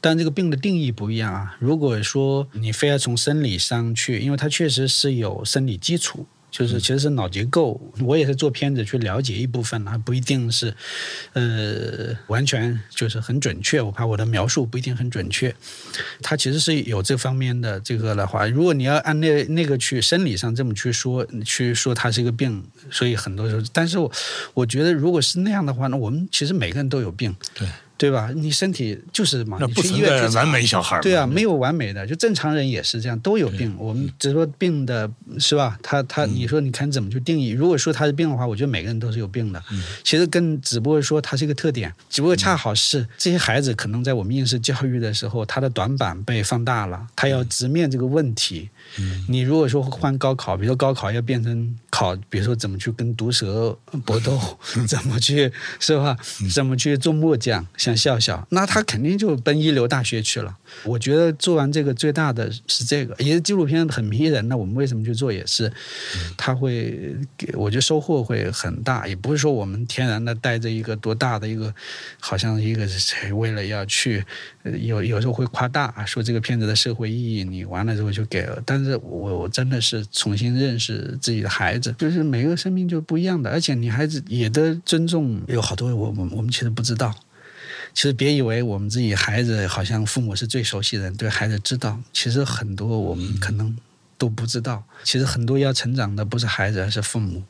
但这个病的定义不一样啊。如果说你非要从生理上去，因为它确实是有生理基础，就是其实是脑结构。我也是做片子去了解一部分啊，不一定是，呃，完全就是很准确。我怕我的描述不一定很准确。它其实是有这方面的这个的话，如果你要按那那个去生理上这么去说，去说它是一个病，所以很多时候，但是我我觉得如果是那样的话，那我们其实每个人都有病，对对吧？你身体就是嘛，那不你去医存在完美小孩儿对啊，没有完美的，就正常人也是这样，都有病。我们只说病的是吧？他他，你说你看怎么去定义？如果说他是病的话，我觉得每个人都是有病的。其实跟只不过说他是一个特点，只不过恰好是这些孩子可能在我们应试教育的时候，他的短板被放大了，他要直面这个问题。你如果说换高考，比如说高考要变成考，比如说怎么去跟毒蛇搏斗，*laughs* 怎么去是吧？怎么去做木匠，像笑笑，那他肯定就奔一流大学去了。我觉得做完这个最大的是这个，也是纪录片很迷人的。我们为什么去做，也是他会给，我觉得收获会很大。也不是说我们天然的带着一个多大的一个，好像一个是谁为了要去，呃有有时候会夸大说这个片子的社会意义，你完了之后就给了。但是我我真的是重新认识自己的孩子，就是每个生命就不一样的，而且你孩子也的尊重有好多我我我们其实不知道。其实别以为我们自己孩子好像父母是最熟悉的人，对孩子知道，其实很多我们可能都不知道。其实很多要成长的不是孩子，而是父母。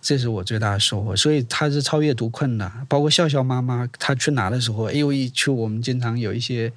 这是我最大的收获，所以他是超越读困的。包括笑笑妈妈，她去拿的时候，哎呦一去，我们经常有一些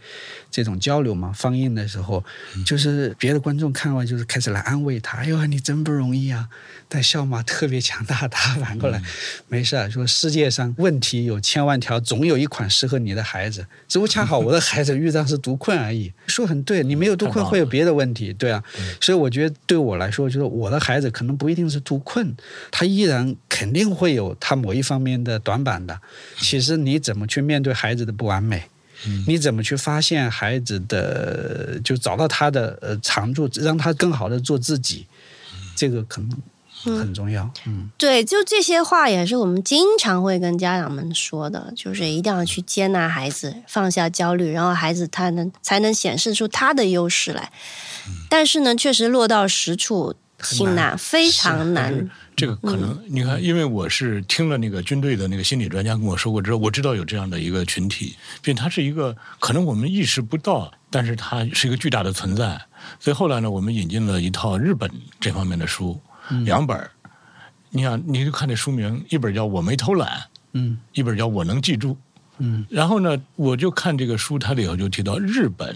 这种交流嘛，放映的时候，就是别的观众看完就是开始来安慰他，哎呦你真不容易啊。但笑妈特别强大，她反过来 *laughs* 没事儿，说世界上问题有千万条，总有一款适合你的孩子，只不过恰好我的孩子遇到是读困而已。说很对，你没有读困会有别的问题，对啊。所以我觉得对我来说，就是我的孩子可能不一定是读困，他依然肯定会有他某一方面的短板的。其实你怎么去面对孩子的不完美？你怎么去发现孩子的，就找到他的呃长处，让他更好的做自己，这个可能。很重要，嗯，对，就这些话也是我们经常会跟家长们说的，就是一定要去接纳孩子，放下焦虑，然后孩子他能才能显示出他的优势来。但是呢，确实落到实处挺难，非常难。这个可能你看，因为我是听了那个军队的那个心理专家跟我说过之后，我知道有这样的一个群体，并它是一个可能我们意识不到，但是它是一个巨大的存在。所以后来呢，我们引进了一套日本这方面的书。两本你想，你就看这书名，一本叫我没偷懒，嗯，一本叫我能记住，嗯，然后呢，我就看这个书，它里头就提到日本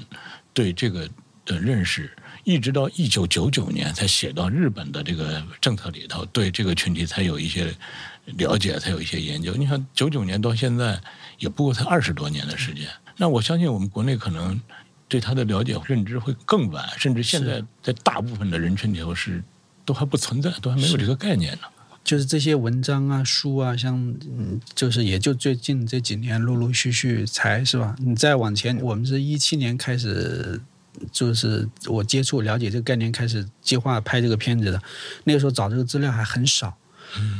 对这个的认识，一直到一九九九年才写到日本的这个政策里头，对这个群体才有一些了解，才有一些研究。你看，九九年到现在也不过才二十多年的时间，那我相信我们国内可能对他的了解认知会更晚，甚至现在在大部分的人群里头是。都还不存在，都还没有这个概念呢。就是这些文章啊、书啊，像嗯，就是也就最近这几年陆陆续续才是吧？你再往前，我们是一七年开始，就是我接触了解这个概念，开始计划拍这个片子的。那个时候找这个资料还很少，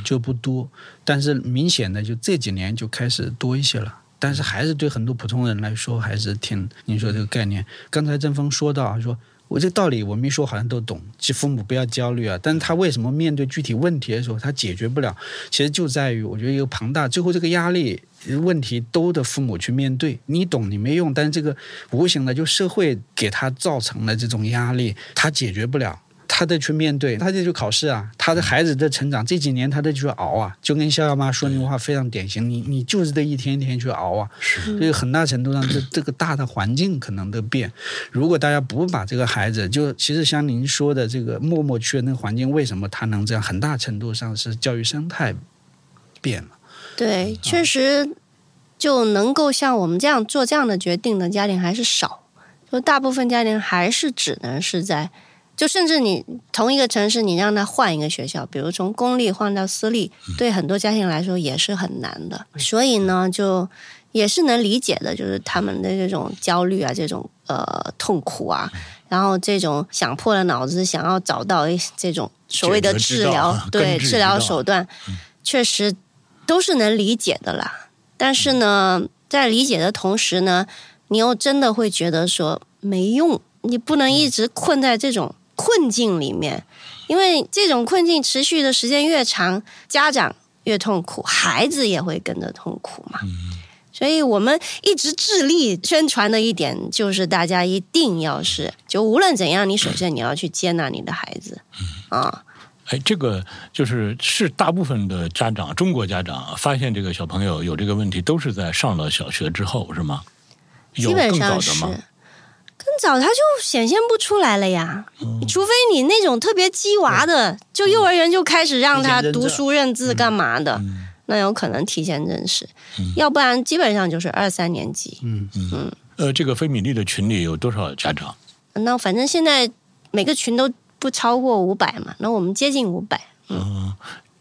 就不多。但是明显的，就这几年就开始多一些了。但是还是对很多普通人来说，还是挺你说这个概念。刚才郑峰说到啊，说。我这个道理我没说，好像都懂。其实父母不要焦虑啊，但是他为什么面对具体问题的时候他解决不了？其实就在于我觉得一个庞大，最后这个压力问题都得父母去面对。你懂你没用，但是这个无形的就社会给他造成了这种压力，他解决不了。他得去面对，他得去考试啊！他的孩子的成长这几年，他得去熬啊！就跟逍遥妈说那句话非常典型，你你就是得一天一天去熬啊！所以很大程度上，这这个大的环境可能都变。如果大家不把这个孩子，就其实像您说的这个默默去的那个环境，为什么他能这样？很大程度上是教育生态变了。对，确实就能够像我们这样做这样的决定的家庭还是少，就大部分家庭还是只能是在。就甚至你同一个城市，你让他换一个学校，比如从公立换到私立，对很多家庭来说也是很难的。所以呢，就也是能理解的，就是他们的这种焦虑啊，这种呃痛苦啊，然后这种想破了脑子想要找到这种所谓的治疗，*laughs* 对治疗手段，确实都是能理解的啦。但是呢，在理解的同时呢，你又真的会觉得说没用，你不能一直困在这种。困境里面，因为这种困境持续的时间越长，家长越痛苦，孩子也会跟着痛苦嘛。所以我们一直致力宣传的一点，就是大家一定要是，就无论怎样，你首先你要去接纳你的孩子啊。哎，这个就是是大部分的家长，中国家长发现这个小朋友有这个问题，都是在上了小学之后，是吗？基本上是。更早他就显现不出来了呀，除非你那种特别鸡娃的，就幼儿园就开始让他读书认字干嘛的，那有可能提前认识，要不然基本上就是二三年级。嗯嗯。呃，这个菲米丽的群里有多少家长？那反正现在每个群都不超过五百嘛，那我们接近五百。嗯，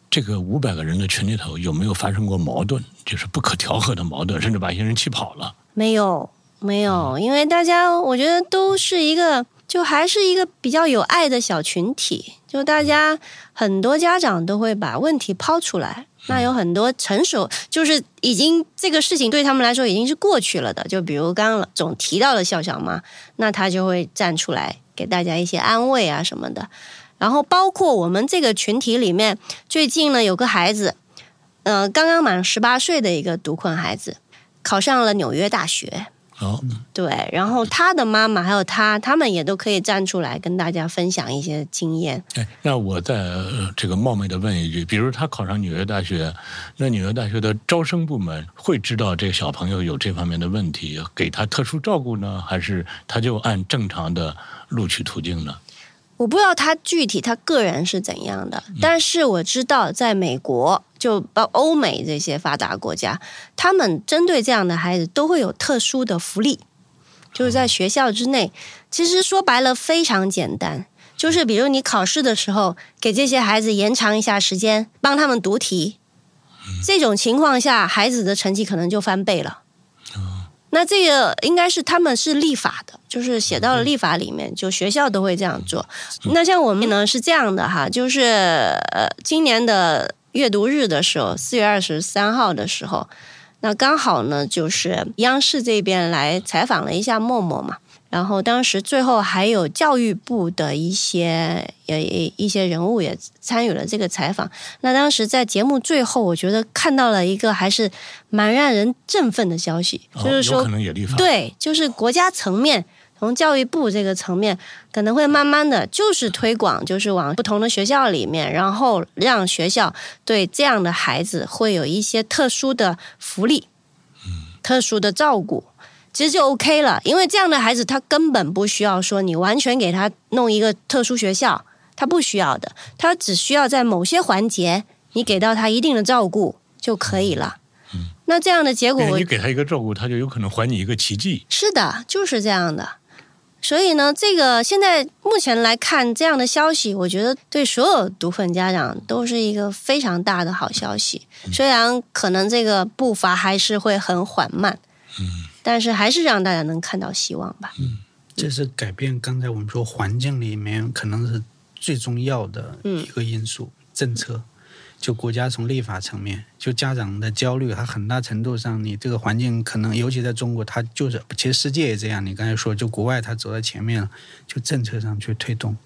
这个五百个人的群里头有没有发生过矛盾？就是不可调和的矛盾，甚至把一些人气跑了？没有。没有，因为大家我觉得都是一个，就还是一个比较有爱的小群体。就大家很多家长都会把问题抛出来，那有很多成熟，就是已经这个事情对他们来说已经是过去了的。就比如刚刚总提到的笑笑妈，那他就会站出来给大家一些安慰啊什么的。然后包括我们这个群体里面，最近呢有个孩子，嗯，刚刚满十八岁的一个独困孩子，考上了纽约大学。哦，对，然后他的妈妈还有他，他们也都可以站出来跟大家分享一些经验。哎，那我再、呃这个冒昧的问一句，比如他考上纽约大学，那纽约大学的招生部门会知道这个小朋友有这方面的问题，给他特殊照顾呢，还是他就按正常的录取途径呢？我不知道他具体他个人是怎样的，但是我知道在美国，就包欧美这些发达国家，他们针对这样的孩子都会有特殊的福利，就是在学校之内。其实说白了非常简单，就是比如你考试的时候，给这些孩子延长一下时间，帮他们读题，这种情况下，孩子的成绩可能就翻倍了。那这个应该是他们是立法的，就是写到了立法里面，就学校都会这样做。那像我们呢是这样的哈，就是呃，今年的阅读日的时候，四月二十三号的时候，那刚好呢就是央视这边来采访了一下默默嘛。然后当时最后还有教育部的一些呃一些人物也参与了这个采访。那当时在节目最后，我觉得看到了一个还是蛮让人振奋的消息，就是说。对，就是国家层面，从教育部这个层面，可能会慢慢的就是推广，就是往不同的学校里面，然后让学校对这样的孩子会有一些特殊的福利，特殊的照顾。其实就 OK 了，因为这样的孩子他根本不需要说你完全给他弄一个特殊学校，他不需要的，他只需要在某些环节你给到他一定的照顾就可以了。嗯那这样的结果你给他一个照顾，他就有可能还你一个奇迹。是的，就是这样的。所以呢，这个现在目前来看，这样的消息，我觉得对所有毒粉家长都是一个非常大的好消息。虽然可能这个步伐还是会很缓慢，嗯，但是还是让大家能看到希望吧。嗯这是改变刚才我们说环境里面可能是最重要的一个因素，政策。就国家从立法层面，就家长的焦虑，它很大程度上，你这个环境可能，尤其在中国，它就是，其实世界也这样。你刚才说，就国外它走在前面了，就政策上去推动，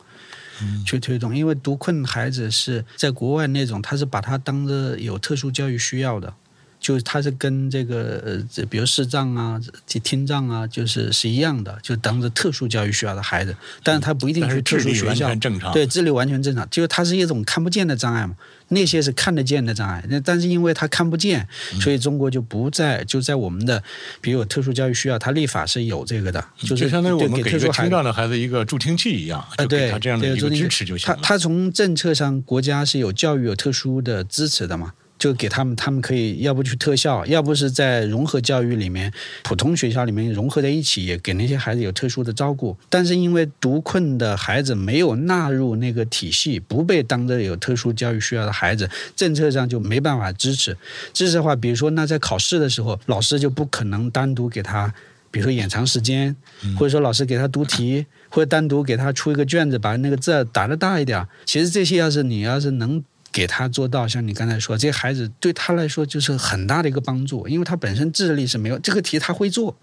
嗯、去推动。因为独困孩子是在国外那种，他是把他当着有特殊教育需要的。就是他是跟这个呃，比如视障啊、听障啊，就是是一样的，就当着特殊教育需要的孩子，但是他不一定去特殊学校，正常对智力完全正常，就是他是一种看不见的障碍嘛，那些是看得见的障碍，那但是因为他看不见，所以中国就不在就在我们的，比如有特殊教育需要，他立法是有这个的，就是就相当于我们给特殊听障的孩子一个助听器一样，啊，对，他这样的一个支持就行他他从政策上，国家是有教育有特殊的支持的嘛。就给他们，他们可以要不去特校，要不是在融合教育里面，普通学校里面融合在一起，也给那些孩子有特殊的照顾。但是因为独困的孩子没有纳入那个体系，不被当着有特殊教育需要的孩子，政策上就没办法支持。支持的话，比如说那在考试的时候，老师就不可能单独给他，比如说延长时间，或者说老师给他读题，或者单独给他出一个卷子，把那个字打得大一点。其实这些要是你要是能。给他做到，像你刚才说，这孩子对他来说就是很大的一个帮助，因为他本身智力是没有这个题他会做，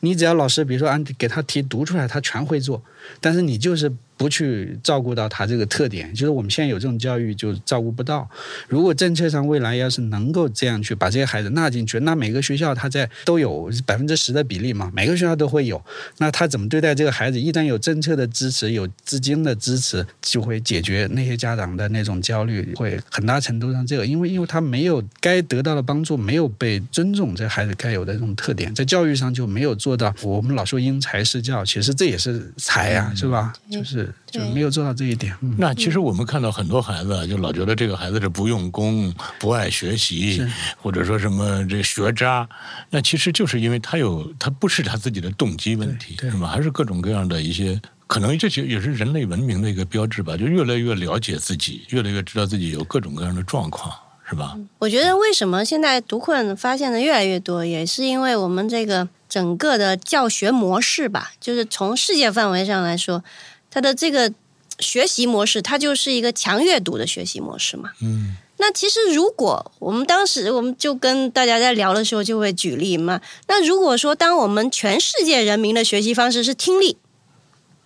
你只要老师比如说按给他题读出来，他全会做，但是你就是不去照顾到他这个特点，就是我们现在有这种教育就照顾不到。如果政策上未来要是能够这样去把这些孩子纳进去，那每个学校他在都有百分之十的比例嘛，每个学校都会有，那他怎么对待这个孩子？一旦有政策的支持，有资金的支持，就会解决那些家长的那种焦虑，会很大程度上这个，因为因为他没有该得到的帮助，没有被尊重，这孩子该有的这种特点，在教育上就没有做到。我们老说因材施教，其实这也是才啊是吧？就是就没有做到这一点。嗯、那其实我们看到很多孩子，就老觉得这个孩子是不用功、不爱学习，或者说什么这学渣。那其实就是因为他有他不是他自己的动机问题，是吧？还是各种各样的一些。可能这些也是人类文明的一个标志吧，就越来越了解自己，越来越知道自己有各种各样的状况，是吧？我觉得为什么现在读困发现的越来越多，也是因为我们这个整个的教学模式吧，就是从世界范围上来说，它的这个学习模式，它就是一个强阅读的学习模式嘛。嗯。那其实，如果我们当时我们就跟大家在聊的时候，就会举例嘛。那如果说，当我们全世界人民的学习方式是听力，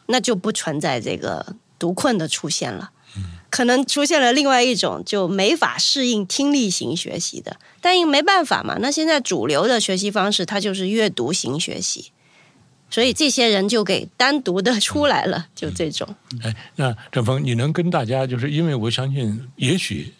那就不存在这个读困的出现了，可能出现了另外一种就没法适应听力型学习的，但因没办法嘛，那现在主流的学习方式它就是阅读型学习，所以这些人就给单独的出来了，就这种。哎，那郑峰，你能跟大家，就是因为我相信，也许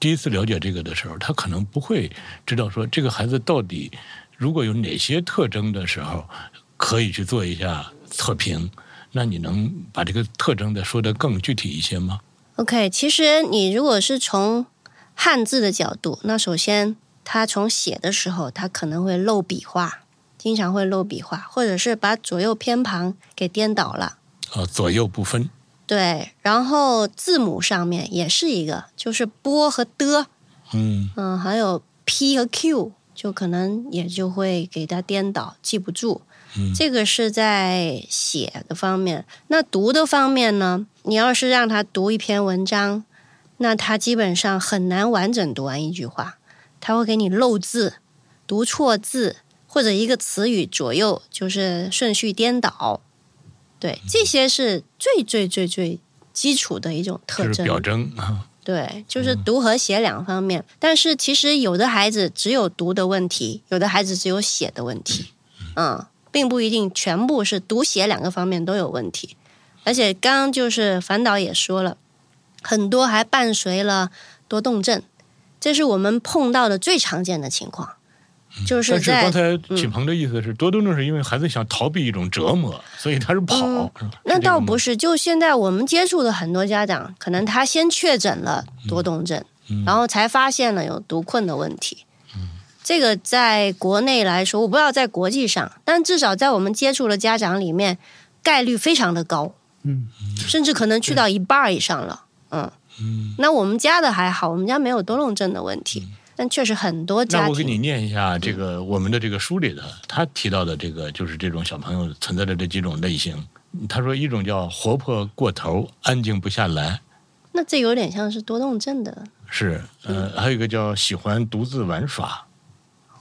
第一次了解这个的时候，他可能不会知道说这个孩子到底如果有哪些特征的时候，可以去做一下测评。那你能把这个特征再说的更具体一些吗？OK，其实你如果是从汉字的角度，那首先它从写的时候，它可能会漏笔画，经常会漏笔画，或者是把左右偏旁给颠倒了。啊，左右不分。对，然后字母上面也是一个，就是波和的，嗯嗯，还有 P 和 Q，就可能也就会给它颠倒，记不住。嗯这个是在写的方面。那读的方面呢？你要是让他读一篇文章，那他基本上很难完整读完一句话，他会给你漏字、读错字，或者一个词语左右就是顺序颠倒。对，这些是最最最最基础的一种特征。表征啊。*laughs* 对，就是读和写两方面。但是其实有的孩子只有读的问题，有的孩子只有写的问题，嗯，并不一定全部是读写两个方面都有问题。而且刚刚就是樊导也说了，很多还伴随了多动症，这是我们碰到的最常见的情况，就是但是在刚才启鹏的意思是，多动症是因为孩子想逃避一种折磨，所以他是跑。是那倒不是是，就现在我们接触的很多家长，可能他先确诊了多动症，然后才发现了有读困的问题。这个在国内来说，我不知道在国际上，但至少在我们接触的家长里面，概率非常的高，嗯，甚至可能去到一半儿以上了。嗯，嗯那我们家的还好，我们家没有多动症的问题，但确实很多家那我给你，念一下这个我们的这个书里的，他提到的这个就是这种小朋友存在的这几种类型。他说一种叫活泼过头，安静不下来，那这有点像是多动症的。是呃，还有一个叫喜欢独自玩耍，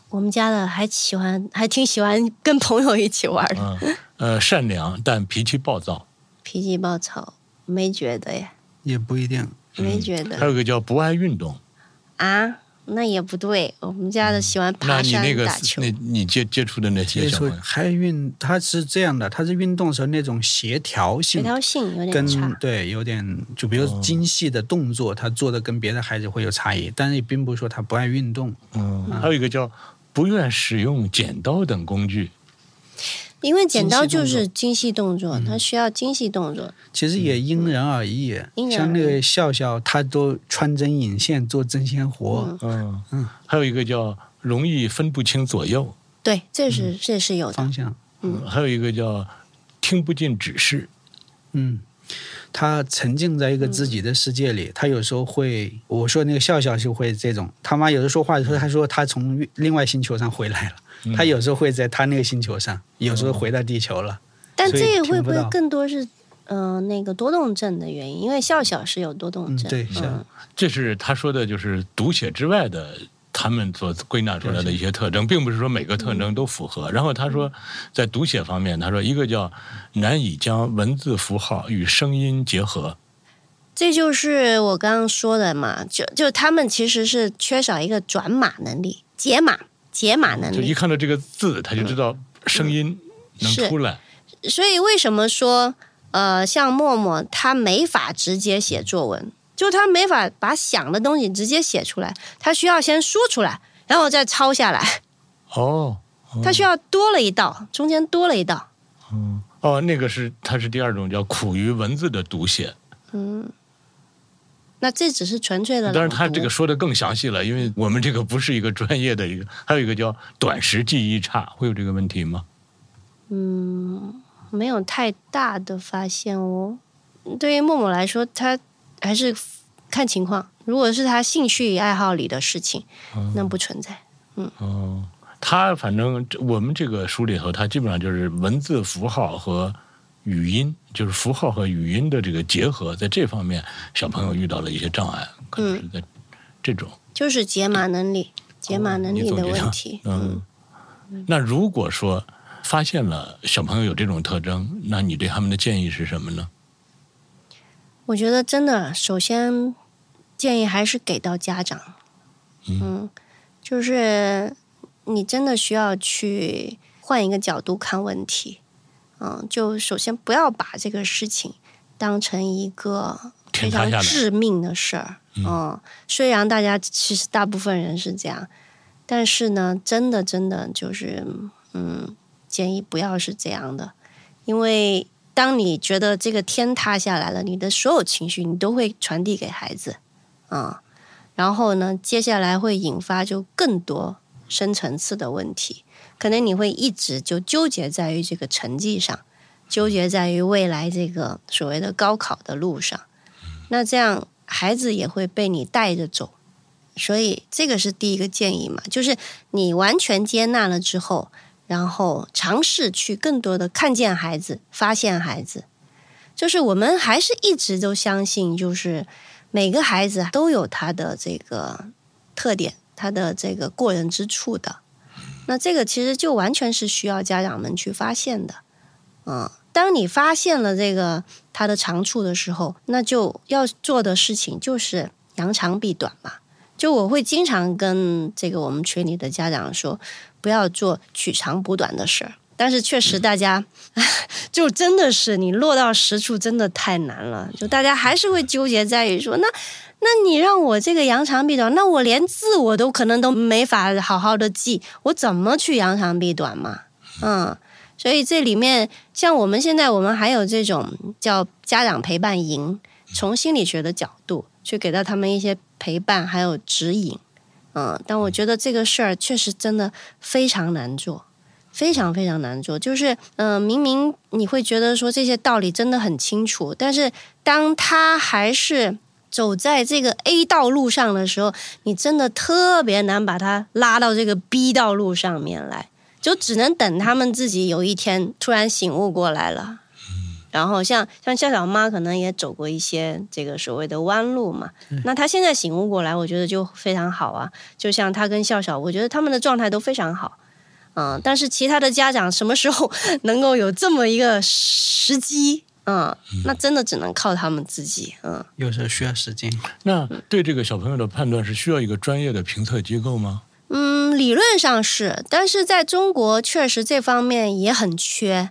我们家的还喜欢，*laughs* 还挺喜欢跟朋友一起玩的。嗯呃，善良但脾气暴躁，脾气暴躁，没觉得耶，也不一定。没觉得还、有个叫不爱运动。啊，那也不对。我们家的喜欢嗯那爬山、你那个打球那，你接接触的那些接触小朋友，还运，他是这样的，他是运动时候那种协调性协调性有点跟差。对有点，就比如精细的动作，他做的跟别的孩子会有差异，但是也并不是说他不爱运动。嗯，还有一个叫不愿使用剪刀等工具。因为剪刀就精细动作是精细动作，它需要精细动作。其实也因人而异，像那个笑笑，他都穿针引线做针线活，嗯嗯，还有一个叫容易分不清左右，对，这是这是有的。方向。嗯，还有一个叫听不进指示。嗯，他沉浸在一个自己的世界里，他有时候会，我说那个笑笑就会这种，他妈有的说话的时候，他说他从另外星球上回来了，嗯他有时候会在他那个星球上，有时候回到地球了。但这个会不会更多是呃那个多动症的原因？因为笑笑是有多动嗯，症。对，笑这是他说的，就是读写之外的他们所归纳出来的一些特征，并不是说每个特征都符合。然后他说，在读写方面，他说一个叫难以将文字符号与声音结合。这就是我刚刚说的嘛，就就他们其实是缺少一个转码能力、解码、解码能力。就一看到这个字，他就知道声音能出来。所以为什么说呃，像默默他没法直接写作文，就是他没法把想的东西直接写出来，他需要先说出来，然后再抄下来，哦，他需要多了一道，中间多了一道。哦，那个是它是第二种叫苦于文字的读写。嗯那这只是纯粹的朗读。当然，他这个说的更详细了，因为我们这个不是一个专业的一个，还有一个叫短时记忆差，会有这个问题吗？嗯没有太大的发现哦。对于默默来说，他还是看情况。如果是他兴趣爱好里的事情，那不存在。嗯哦，他反正这我们这个书里头，他基本上就是文字符号和语音，就是符号和语音的这个结合，在这方面小朋友遇到了一些障碍，可能是在这种。就是解码能力、解码能力的问题。嗯，那如果说发现了小朋友有这种特征，那你对他们的建议是什么呢？我觉得真的，首先建议还是给到家长。嗯，就是你真的需要去换一个角度看问题。嗯，就首先不要把这个事情当成一个非常致命的事儿。嗯，虽然大家其实大部分人是这样，但是呢，真的真的就是，嗯，建议不要是这样的，因为当你觉得这个天塌下来了，你的所有情绪你都会传递给孩子，啊、然后呢，接下来会引发就更多深层次的问题，可能你会一直就纠结在于这个成绩上，纠结在于未来这个所谓的高考的路上，那这样孩子也会被你带着走。所以这个是第一个建议嘛，就是你完全接纳了之后，然后尝试去更多的看见孩子，发现孩子。就是我们还是一直都相信，就是每个孩子都有他的这个特点，他的这个过人之处的。那这个其实就完全是需要家长们去发现的。嗯，当你发现了这个他的长处的时候，那就要做的事情就是扬长避短嘛。就我会经常跟这个我们群里的家长说，不要做取长补短的事儿。但是确实，大家 *laughs* 就真的是你落到实处，真的太难了。就大家还是会纠结在于说，那那你让我这个扬长避短，那我连字我都可能都没法好好的记，我怎么去扬长避短嘛？嗯，所以这里面像我们现在，我们还有这种叫家长陪伴营，从心理学的角度去给到他们一些陪伴还有指引。嗯，但我觉得这个事儿确实真的非常难做。非常非常难做，就是嗯、明明你会觉得说这些道理真的很清楚，但是当他还是走在这个 A 道路上的时候，你真的特别难把他拉到这个 B 道路上面来，就只能等他们自己有一天突然醒悟过来了。然后像像笑笑妈可能也走过一些这个所谓的弯路嘛，那她现在醒悟过来，我觉得就非常好啊。就像她跟笑笑，我觉得他们的状态都非常好。嗯，但是其他的家长什么时候 *laughs* 能够有这么一个时机？嗯，那真的只能靠他们自己。嗯，有时候需要时间。那对这个小朋友的判断是需要一个专业的评测机构吗？嗯，理论上是，但是在中国确实这方面也很缺。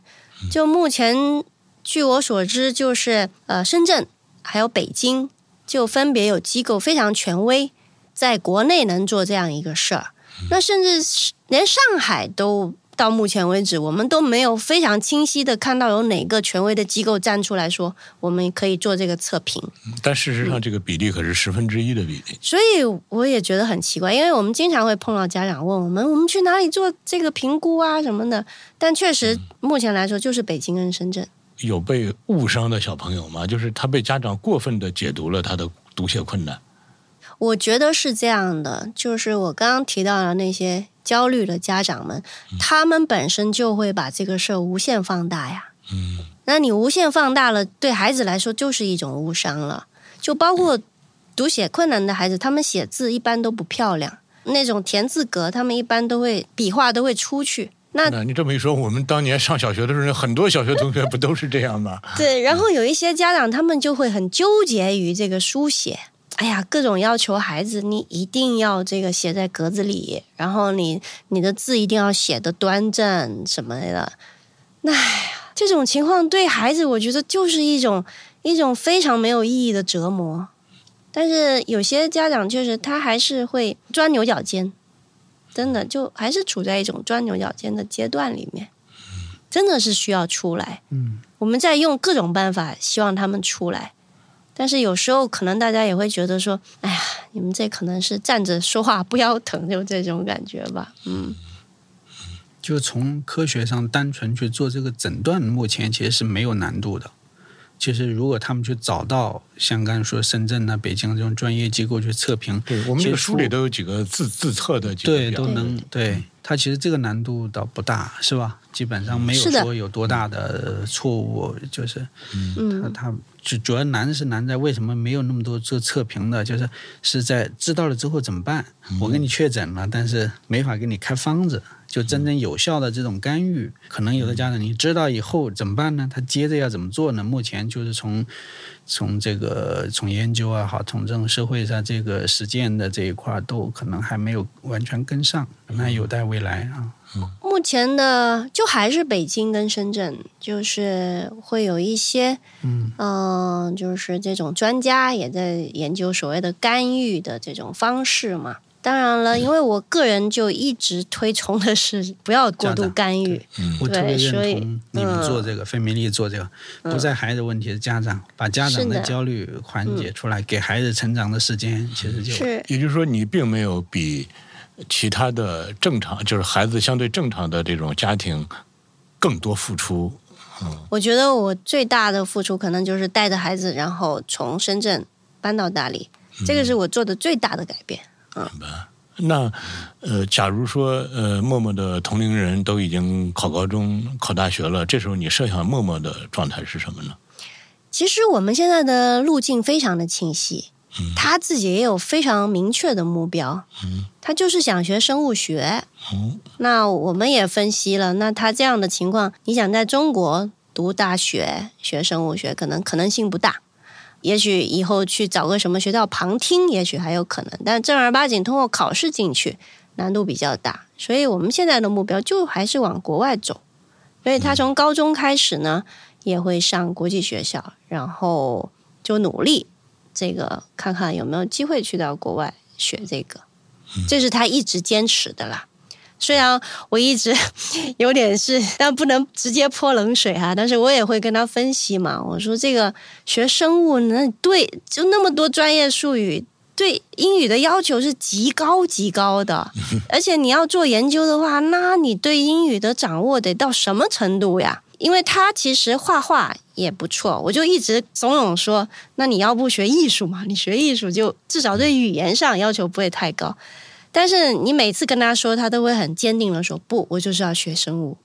就目前据我所知，就是呃，深圳还有北京，就分别有机构非常权威，在国内能做这样一个事儿。那甚至是连上海都到目前为止，我们都没有非常清晰的看到有哪个权威的机构站出来说我们可以做这个测评。但事实上，这个比例可是十分之一的比例。所以我也觉得很奇怪，因为我们经常会碰到家长问我们，我们去哪里做这个评估啊什么的。但确实，目前来说就是北京跟深圳。有被误伤的小朋友吗？就是他被家长过分的解读了他的读写困难。我觉得是这样的，就是我刚刚提到的那些焦虑的家长们，他们本身就会把这个事儿无限放大呀。嗯，那你无限放大了，对孩子来说就是一种误伤了。就包括读写困难的孩子，他们写字一般都不漂亮，那种田字格，他们一般都会笔画都会出去。那那你这么一说，我们当年上小学的时候，很多小学同学不都是这样吗？*laughs* 对，然后有一些家长他们就会很纠结于这个书写，哎呀，各种要求孩子，你一定要这个写在格子里，然后你你的字一定要写的端正什么的。那哎呀，这种情况对孩子，我觉得就是一种一种非常没有意义的折磨。但是有些家长就是他还是会钻牛角尖，真的就还是处在一种钻牛角尖的阶段里面，真的是需要出来。嗯，我们在用各种办法希望他们出来，但是有时候可能大家也会觉得说，哎呀，你们这可能是站着说话不腰疼，就这种感觉吧。嗯，就从科学上单纯去做这个诊断，目前其实是没有难度的。其实，如果他们去找到像刚才说深圳啊、北京这种专业机构去测评，对我们这个书里都有几个自自测的几个对，都能对它其实这个难度倒不大，是吧？基本上没有说有多大的错误，就是它嗯。它主主要难是难在为什么没有那么多做测评的，就是是在知道了之后怎么办？我给你确诊了，但是没法给你开方子，就真正有效的这种干预，可能有的家长你知道以后怎么办呢？他接着要怎么做呢？目前就是从从这个从研究啊，好，从这种社会上这个实践的这一块儿都可能还没有完全跟上，那有待未来啊。目目前的就还是北京跟深圳，就是会有一些，嗯、就是这种专家也在研究所谓的干预的这种方式嘛。当然了，因为我个人就一直推崇的是不要过度干预，我特别对所以认同你们做这个费米利做这个，不在孩子问题的家长，把家长的的。焦虑缓解出来，给孩子成长的时间，其实就是。也就是说，你并没有比其他的正常，就是孩子相对正常的这种家庭更多付出。我觉得我最大的付出可能就是带着孩子，然后从深圳搬到大理，这个是我做的最大的改变。那呃，假如说呃，默默的同龄人都已经考高中、考大学了，这时候你设想默默的状态是什么呢？其实我们现在的路径非常的清晰，他自己也有非常明确的目标，嗯他就是想学生物学。那我们也分析了，那他这样的情况，你想在中国读大学学生物学，可能可能性不大。也许以后去找个什么学校旁听，也许还有可能，但正儿八经通过考试进去，难度比较大。所以我们现在的目标就还是往国外走。所以他从高中开始呢，也会上国际学校，然后就努力这个看看有没有机会去到国外学这个，这是他一直坚持的啦。虽然我一直 *laughs* 有点是，但不能直接泼冷水哈、但是我也会跟他分析嘛。我说这个学生物，那对就那么多专业术语，对英语的要求是极高极高的，*laughs* 而且你要做研究的话，那你对英语的掌握得到什么程度呀？因为他其实画画也不错，我就一直怂恿说，那你要不学艺术嘛？你学艺术就至少对语言上要求不会太高。但是你每次跟他说，他都会很坚定的说，不，我就是要学生物。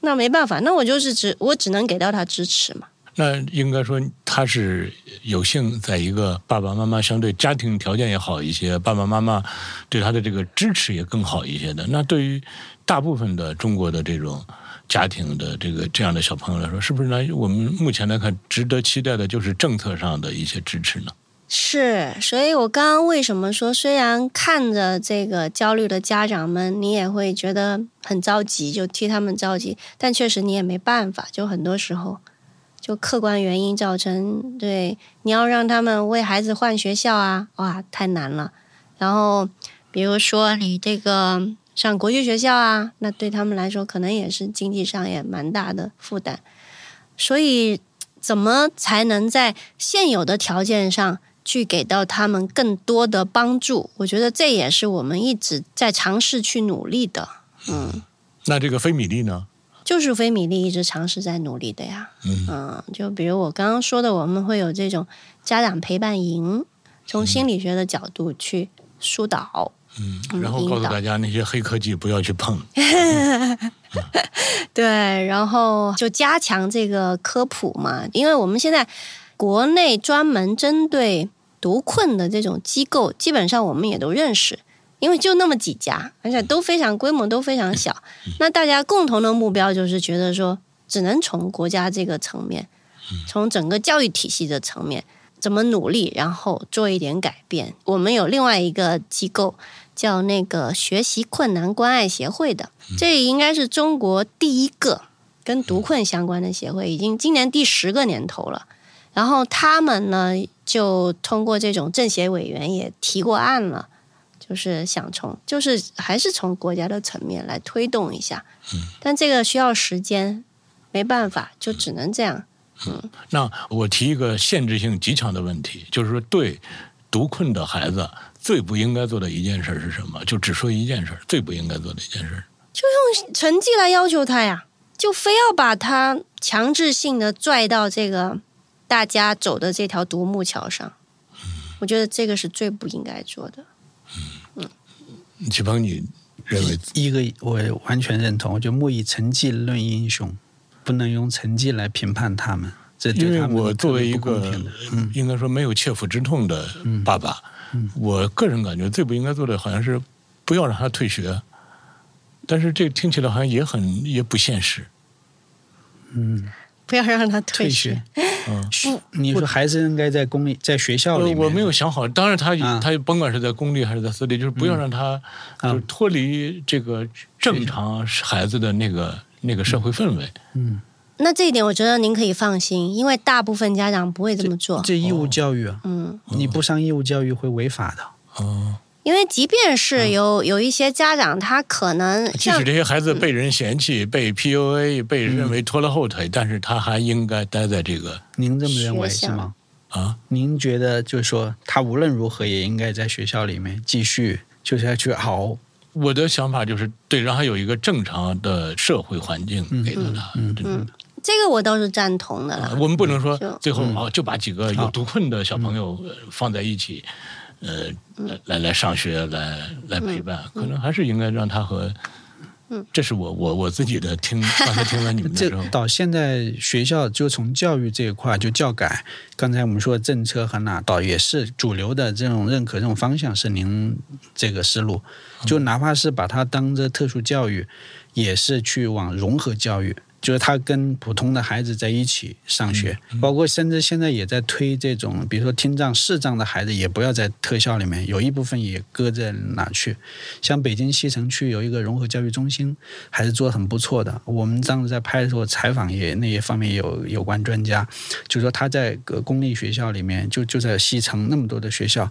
那没办法，那我就是只我只能给到他支持嘛。那应该说他是有幸在一个爸爸妈妈相对家庭条件也好一些，爸爸妈妈对他的这个支持也更好一些的。那对于大部分的中国的这种家庭的这个这样的小朋友来说，是不是呢？我们目前来看，值得期待的就是政策上的一些支持呢？是，所以我刚刚为什么说，虽然看着这个焦虑的家长们，你也会觉得很着急，就替他们着急，但确实你也没办法，就很多时候，就客观原因造成，对，你要让他们为孩子换学校啊，哇，太难了。然后比如说你这个上国际学校啊，那对他们来说可能也是经济上也蛮大的负担，所以怎么才能在现有的条件上？去给到他们更多的帮助，我觉得这也是我们一直在尝试去努力的。嗯，那这个非米粒呢？就是非米粒一直尝试在努力的呀。嗯就比如我刚刚说的，我们会有这种家长陪伴营，从心理学的角度去疏导。嗯，然后告诉大家那些黑科技不要去碰。*laughs* 对，然后就加强这个科普嘛，因为我们现在国内专门针对读困的这种机构，基本上我们也都认识，因为就那么几家，而且都非常规模都非常小。那大家共同的目标就是觉得说，只能从国家这个层面，从整个教育体系的层面怎么努力，然后做一点改变。我们有另外一个机构叫那个学习困难关爱协会的，这应该是中国第一个跟读困相关的协会，已经今年第十个年头了。然后他们呢，就通过这种政协委员也提过案了，就是想从，就是还是从国家的层面来推动一下。但这个需要时间，没办法，就只能这样。嗯那我提一个限制性极强的问题，就是说，对独困的孩子最不应该做的一件事是什么？就只说一件事，最不应该做的一件事。就用成绩来要求他呀，就非要把他强制性的拽到这个大家走的这条独木桥上。我觉得这个是最不应该做的。启鹏，你认为？一个我完全认同，就莫以成绩论英雄，不能用成绩来评判他们，这因为对他们我作为一个。应该说没有切肤之痛的爸爸，我个人感觉最不应该做的好像是不要让他退学，但是这听起来好像也很也不现实。不要让他退退学。嗯。不，你说孩子应该在公立，在学校里面。我没有想好，当然他啊。他甭管是在公立还是在私立，就是不要让他啊。就脱离这个正常孩子的那个那个社会氛围。嗯。那这一点我觉得您可以放心，因为大部分家长不会这么做。这义务教育啊，嗯，你不上义务教育会违法的。哦，因为即便是有有一些家长，他可能即使这些孩子被人嫌弃、被 PUA、被认为拖了后腿，但是他还应该待在这个您这么认为是吗？啊，您觉得就是说，他无论如何也应该在学校里面继续，就是要去熬。我的想法就是，对，让他有一个正常的社会环境给到他。嗯这个我倒是赞同的啊了。我们不能说最后哦，就把几个有独困的小朋友呃放在一起，呃，来来来上学，来来陪伴，可能还是应该让他和。这是我我我自己的听，*laughs* 刚才听了你们的这时候，到现在学校就从教育这一块就教改，刚才我们说的政策和哪导也是主流的这种认可这种方向是您这个思路，就哪怕是把它当着特殊教育，也是去往融合教育。就是他跟普通的孩子在一起上学，包括甚至现在也在推这种，比如说听障、视障的孩子也不要在特校里面，有一部分也搁在哪去。像北京西城区有一个融合教育中心，还是做的很不错的。我们当时在拍的时候采访也那一方面有有关专家，就说他在个公立学校里面，就就在西城那么多的学校，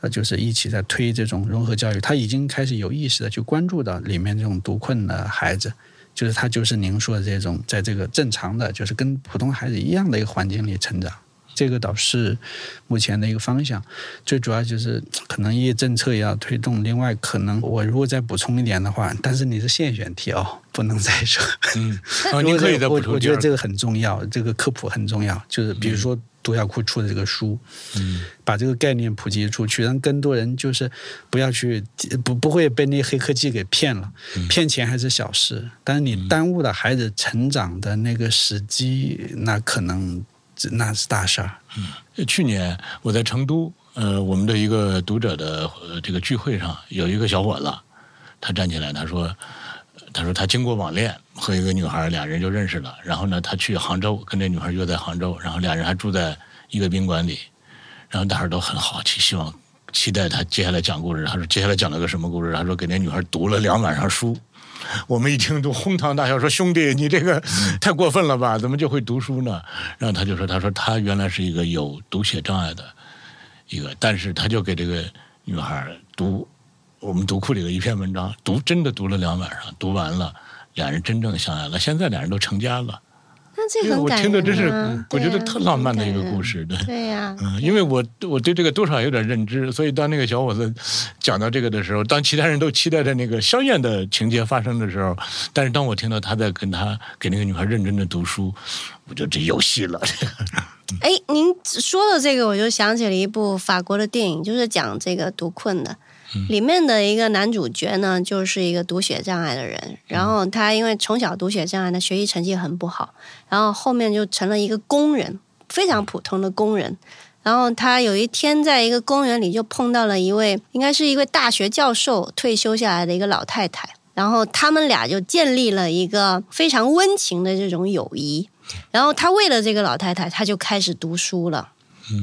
呃，就是一起在推这种融合教育，他已经开始有意识的去关注到里面这种独困的孩子。就是他就是您说的这种，在这个正常的，就是跟普通孩子一样的一个环境里成长，这个倒是目前的一个方向。最主要就是可能一些政策也要推动，另外可能我如果再补充一点的话，但是你是现选题哦，不能再说。嗯，啊，*laughs* 如果您可以再补充我觉得这个很重要，这个科普很重要。就是比如说读小库出的这个书，嗯，把这个概念普及出去，让更多人就是不要去不不会被那黑科技给骗了。嗯骗钱还是小事，但是你耽误了孩子成长的那个时机，那可能那是大事儿。嗯去年我在成都，呃，我们的一个读者的这个聚会上，有一个小伙子，他站起来，他说，他说他经过网恋和一个女孩，俩人就认识了。然后呢，他去杭州跟这女孩约在杭州，然后俩人还住在一个宾馆里。然后大伙都很好奇，希望期待他接下来讲故事。他说接下来讲了个什么故事？他说给那女孩读了两晚上书。我们一听都哄堂大笑，说兄弟，你这个太过分了吧？怎么就会读书呢？然后他就说，他说他原来是一个有读写障碍的一个，但是他就给这个女孩读我们读库里的一篇文章，读真的读了两晚上，读完了，俩人真正相爱了。现在俩人都成家了。那这因为我很感人、啊。听的真是，我觉得特浪漫的一个故事，对。对呀、嗯，因为我我对这个多少有点认知，所以当那个小伙子讲到这个的时候，当其他人都期待着那个香艳的情节发生的时候，但是当我听到他在跟他给那个女孩认真的读书，我觉得这有戏了。哎，您说的这个，我就想起了一部法国的电影，就是讲这个读困的。里面的一个男主角呢，就是一个读写障碍的人，然后他因为从小读写障碍，他学习成绩很不好，然后后面就成了一个工人，非常普通的工人。然后他有一天在一个公园里就碰到了一位，应该是一位大学教授退休下来的一个老太太，然后他们俩就建立了一个非常温情的这种友谊。然后他为了这个老太太，他就开始读书了。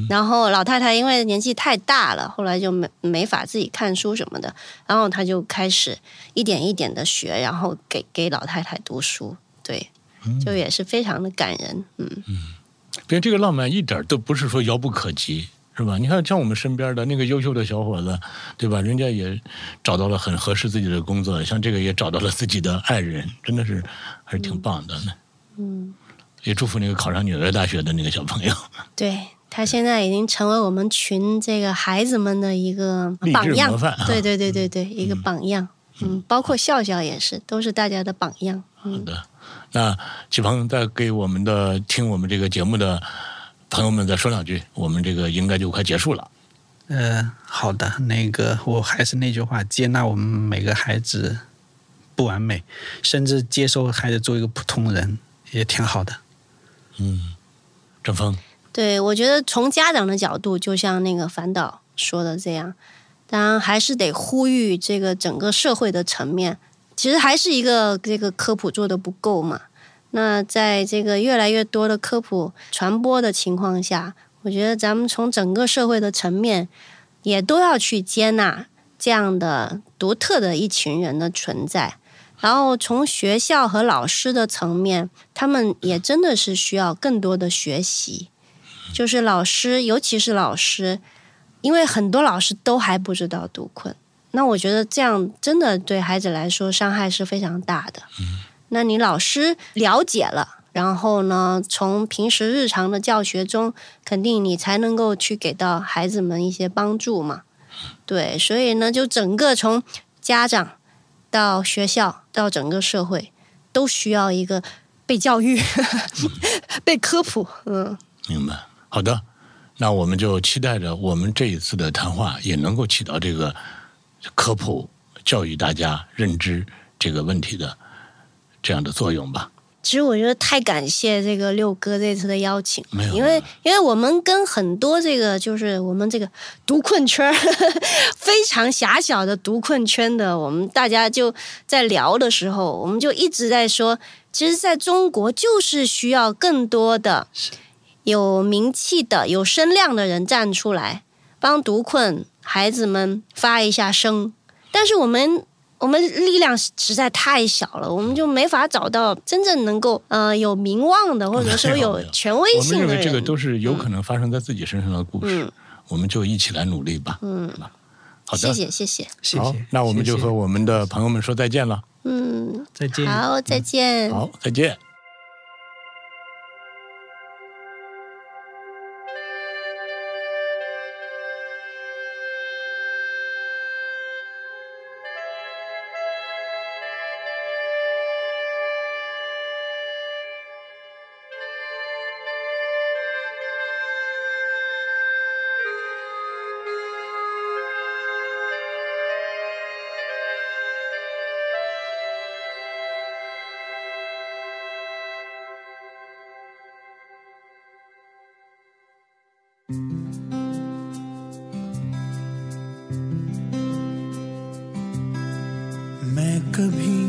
然后老太太因为年纪太大了，后来就没没法自己看书什么的，然后他就开始一点一点的学，然后给给老太太读书，对，就也是非常的感人，嗯，别这个浪漫一点都不是说遥不可及，是吧？你看像我们身边的那个优秀的小伙子，对吧？人家也找到了很合适自己的工作，像这个也找到了自己的爱人，真的是还是挺棒的呢。嗯，也祝福那个考上纽约大学的那个小朋友。对他现在已经成为我们群这个孩子们的一个榜样啊，对对对对对，一个榜样，嗯，包括笑笑也是，都是大家的榜样，嗯。好的，那启鹏再给我们的听我们这个节目的朋友们再说两句，我们这个应该就快结束了。呃，好的，那个我还是那句话，接纳我们每个孩子不完美，甚至接受孩子做一个普通人，也挺好的。嗯，郑峰，对，我觉得从家长的角度，就像那个樊导说的这样，当然还是得呼吁这个整个社会的层面，其实还是一个这个科普做的不够嘛。那在这个越来越多的科普传播的情况下，我觉得咱们从整个社会的层面，也都要去接纳这样的独特的一群人的存在。然后从学校和老师的层面，他们也真的是需要更多的学习。就是老师，尤其是老师，因为很多老师都还不知道读困，那我觉得这样真的对孩子来说伤害是非常大的。那你老师了解了，然后呢，从平时日常的教学中，肯定你才能够去给到孩子们一些帮助嘛。对，所以呢，就整个从家长到学校到整个社会，都需要一个被教育、*laughs* 被科普。嗯，明白。好的，那我们就期待着我们这一次的谈话也能够起到这个科普、教育大家认知这个问题的这样的作用吧。其实我觉得太感谢这个六哥这次的邀请，没有因为因为我们跟很多这个就是我们这个读困圈儿 *laughs* 非常狭小的读困圈的，我们大家就在聊的时候，我们就一直在说，其实在中国就是需要更多的有名气的、有声量的人站出来，帮独困孩子们发一下声。但是我们我们力量实在太小了，我们就没法找到真正能够呃有名望的，或者说有权威性的人。认为这个都是有可能发生在自己身上的故事，嗯我们就一起来努力吧。嗯，好的，谢谢谢谢，好谢谢。，那我们就和我们的朋友们说再见了。嗯，再见。好，再见。好，再见。मैं कभी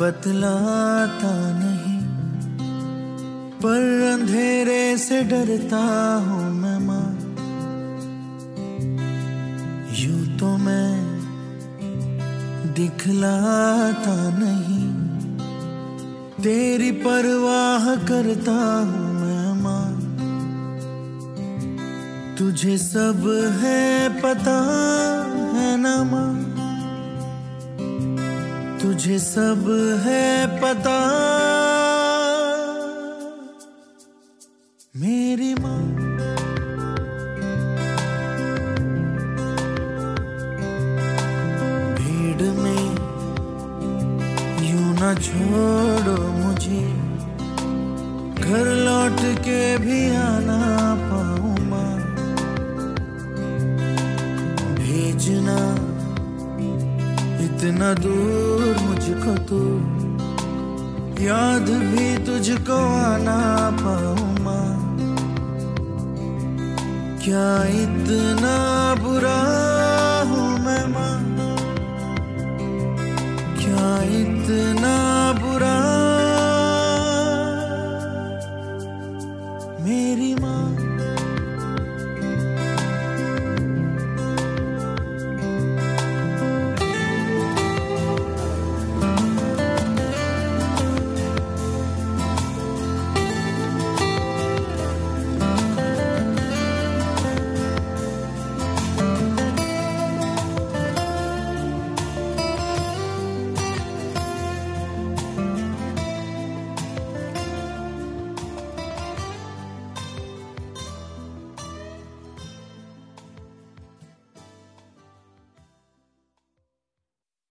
बतलाता नहीं, पर अंधेरे से डरता हूँ मैं माँ। यूँ तो मैं दिखलाता नहीं, तेरी परवाह करता हूँ तुझे सब है पता है ना माँ? तुझे सब है पता